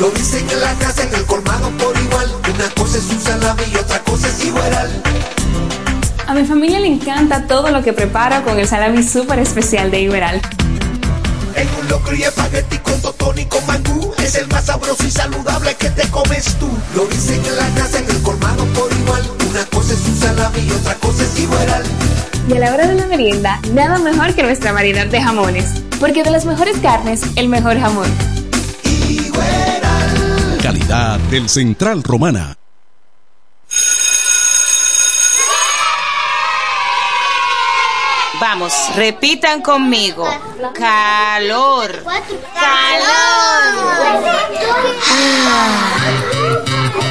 Lo dicen en la casa, en el colmado por igual. Una cosa es un salami y otra cosa es igual. A mi familia le encanta todo lo que preparo con el salami súper especial de Iberal. En un locro y espagueti con totón y con mangú. Es el más sabroso y saludable que te comes tú. Lo dicen en la casa, en el colmado por igual. Una cosa es un salami y otra cosa es igual. Y a la hora de la merienda, nada mejor que nuestra variedad de jamones. Porque de las mejores carnes, el mejor jamón. Calidad del Central Romana. Vamos, repitan conmigo. Calor.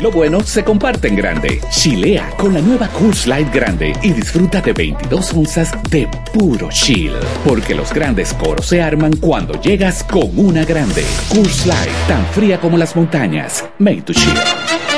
Lo bueno se comparte en grande. Chilea con la nueva Coors Light Grande y disfruta de 22 onzas de puro chill. Porque los grandes coros se arman cuando llegas con una grande. Coors Light, tan fría como las montañas. Made to chill.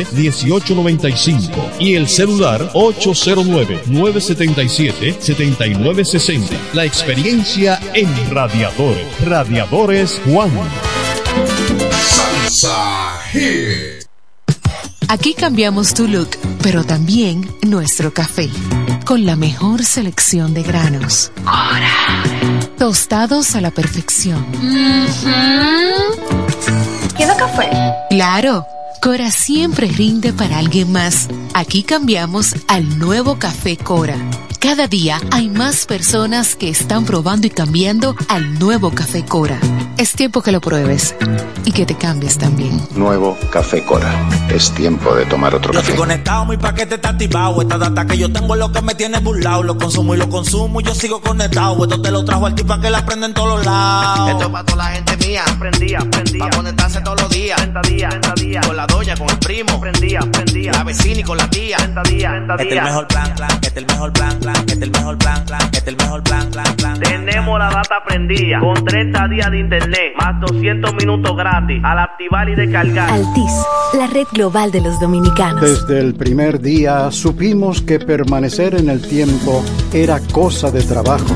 1895 y el celular 809-977-7960. La experiencia en radiadores. Radiadores Juan. Salsa Hit. Aquí cambiamos tu look, pero también nuestro café. Con la mejor selección de granos. Tostados a la perfección. ¿Quiero café? Claro. Cora siempre rinde para alguien más. Aquí cambiamos al nuevo café Cora. Cada día hay más personas que están probando y cambiando al nuevo café Cora. Es tiempo que lo pruebes y que te cambies también. Nuevo Café Cora. Es tiempo de tomar otro Yo café. estoy conectado, mi paquete está activado. Esta data que yo tengo es lo que me tiene burlado. Lo consumo y lo consumo y yo sigo conectado. Esto te lo trajo al tipo que la prende en todos los lados. Esto es para toda la gente mía. Prendía, prendía. Pa' conectarse todos los días. 30 días, 30 días. Con la doña, con el primo. Prendía, prendía. La vecina y con la tía. 30 días, 30 Este es el días. mejor plan, plan. Este es el mejor plan, plan. Este es el mejor plan, plan. Este es el mejor plan, plan, plan. Tenemos la data prendida. Con 30 días de internet. Más 200 minutos gratis. Al activar y descargar. Altis, la red global de los dominicanos. Desde el primer día supimos que permanecer en el tiempo era cosa de trabajo.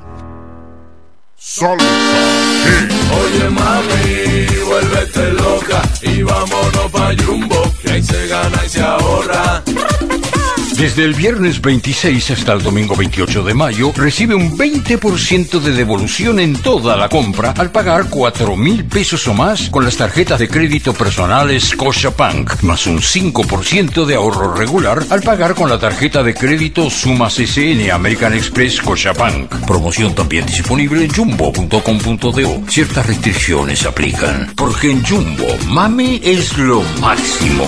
Oye mami, vuélvete loca y vámonos pa' Jumbo, que ahí se gana y se ahorra. Desde el viernes 26 hasta el domingo 28 de mayo, recibe un 20% de devolución en toda la compra al pagar 4 mil pesos o más con las tarjetas de crédito personales Scotiabank, más un 5% de ahorro regular al pagar con la tarjeta de crédito Sumas SN American Express Scotiabank. Promoción también disponible en jumbo.com.do. Ciertas restricciones aplican, porque en Jumbo, mami es lo máximo.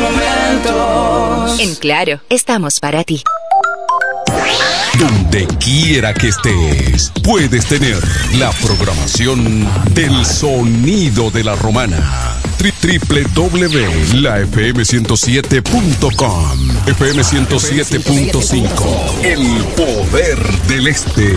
Momentos. En Claro, estamos para ti. Donde quiera que estés, puedes tener la programación del sonido de la romana. Tri- www.lafm107.com FM 107.5 El poder del este.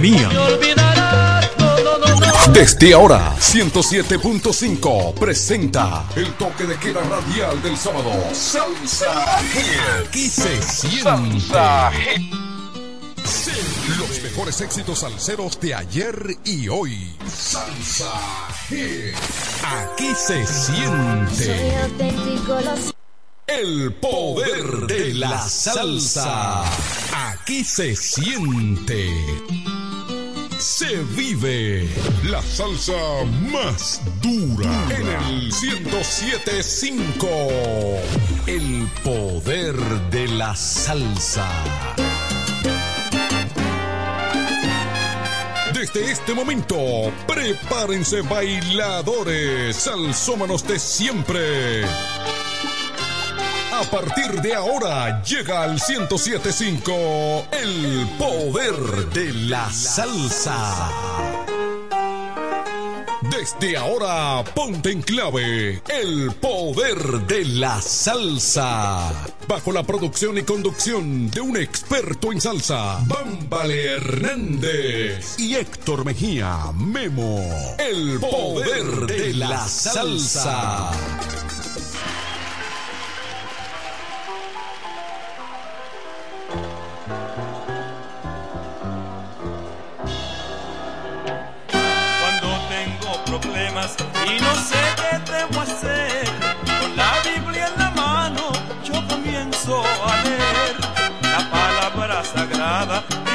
Desde ahora, 107.5 presenta el toque de queda radial del sábado. Salsa. Aquí se siente. Los mejores éxitos salseros de ayer y hoy. Salsa. Aquí se siente. El poder de la salsa. Aquí se siente. Se vive la salsa más dura en el 1075. El poder de la salsa. Desde este momento, prepárense bailadores, salsómanos de siempre. A partir de ahora llega al 1075 el poder de la salsa. Desde ahora ponte en clave el poder de la salsa. Bajo la producción y conducción de un experto en salsa, Bámbale Hernández y Héctor Mejía Memo. El poder de la salsa. nada.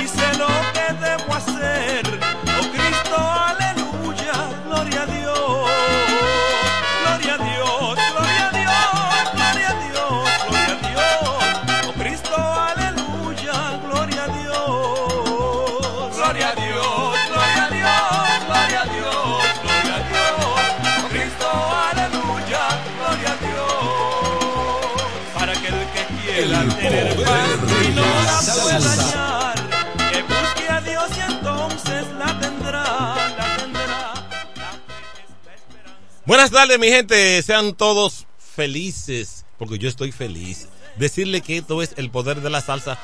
Buenas tardes, mi gente. Sean todos felices, porque yo estoy feliz. Decirle que esto es el poder de la salsa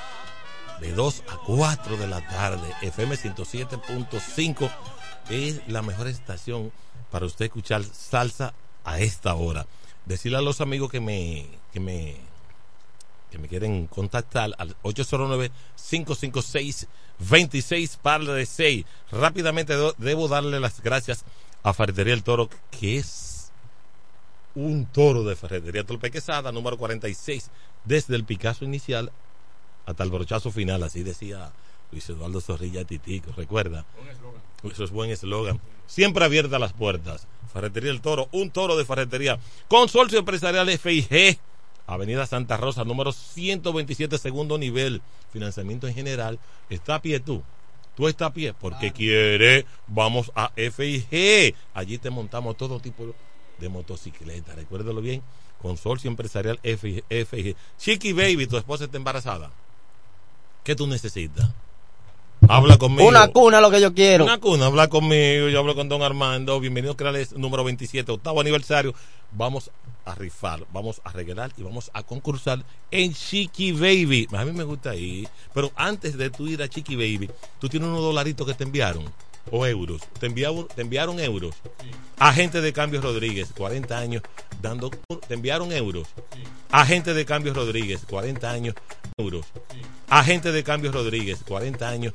de 2 a 4 de la tarde. FM 107.5 es la mejor estación para usted escuchar salsa a esta hora. Decirle a los amigos que me, que me, que me quieren contactar al 809-556-26 par de 6. Rápidamente debo darle las gracias Ferretería El Toro, que es un toro de Ferretería Torpe Quesada, número 46, desde el Picasso inicial hasta el brochazo final, así decía Luis Eduardo Zorrilla Titico, recuerda. Eso es buen eslogan. Siempre abiertas las puertas. Ferretería El Toro, un toro de ferretería. Consorcio Empresarial FIG, Avenida Santa Rosa, número 127, segundo nivel. Financiamiento en general. ¿Está a pie tú? Tú estás a pie porque quiere. Vamos a FIG. Allí te montamos todo tipo de motocicleta. Recuérdalo bien. Consorcio Empresarial. FIG. Chiqui Baby, tu esposa está embarazada. ¿Qué tú necesitas? Habla conmigo. Una cuna lo que yo quiero. Una cuna, habla conmigo, yo hablo con don Armando. Bienvenido a Creales número 27, octavo aniversario. Vamos a rifar, vamos a regalar y vamos a concursar en Chiqui Baby. A mí me gusta ahí. Pero antes de tú ir a Chiqui Baby, tú tienes unos dolaritos que te enviaron. O euros. Te enviaron, te enviaron euros. Agente de Cambios Rodríguez, 40 años, dando. Te enviaron euros. Agente de Cambios Rodríguez, 40 años, euros. Agente de Cambios Rodríguez, 40 años.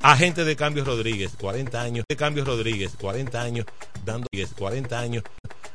Agente de Cambios Rodríguez, 40 años. De Cambios Rodríguez, 40 años, dando 40 años,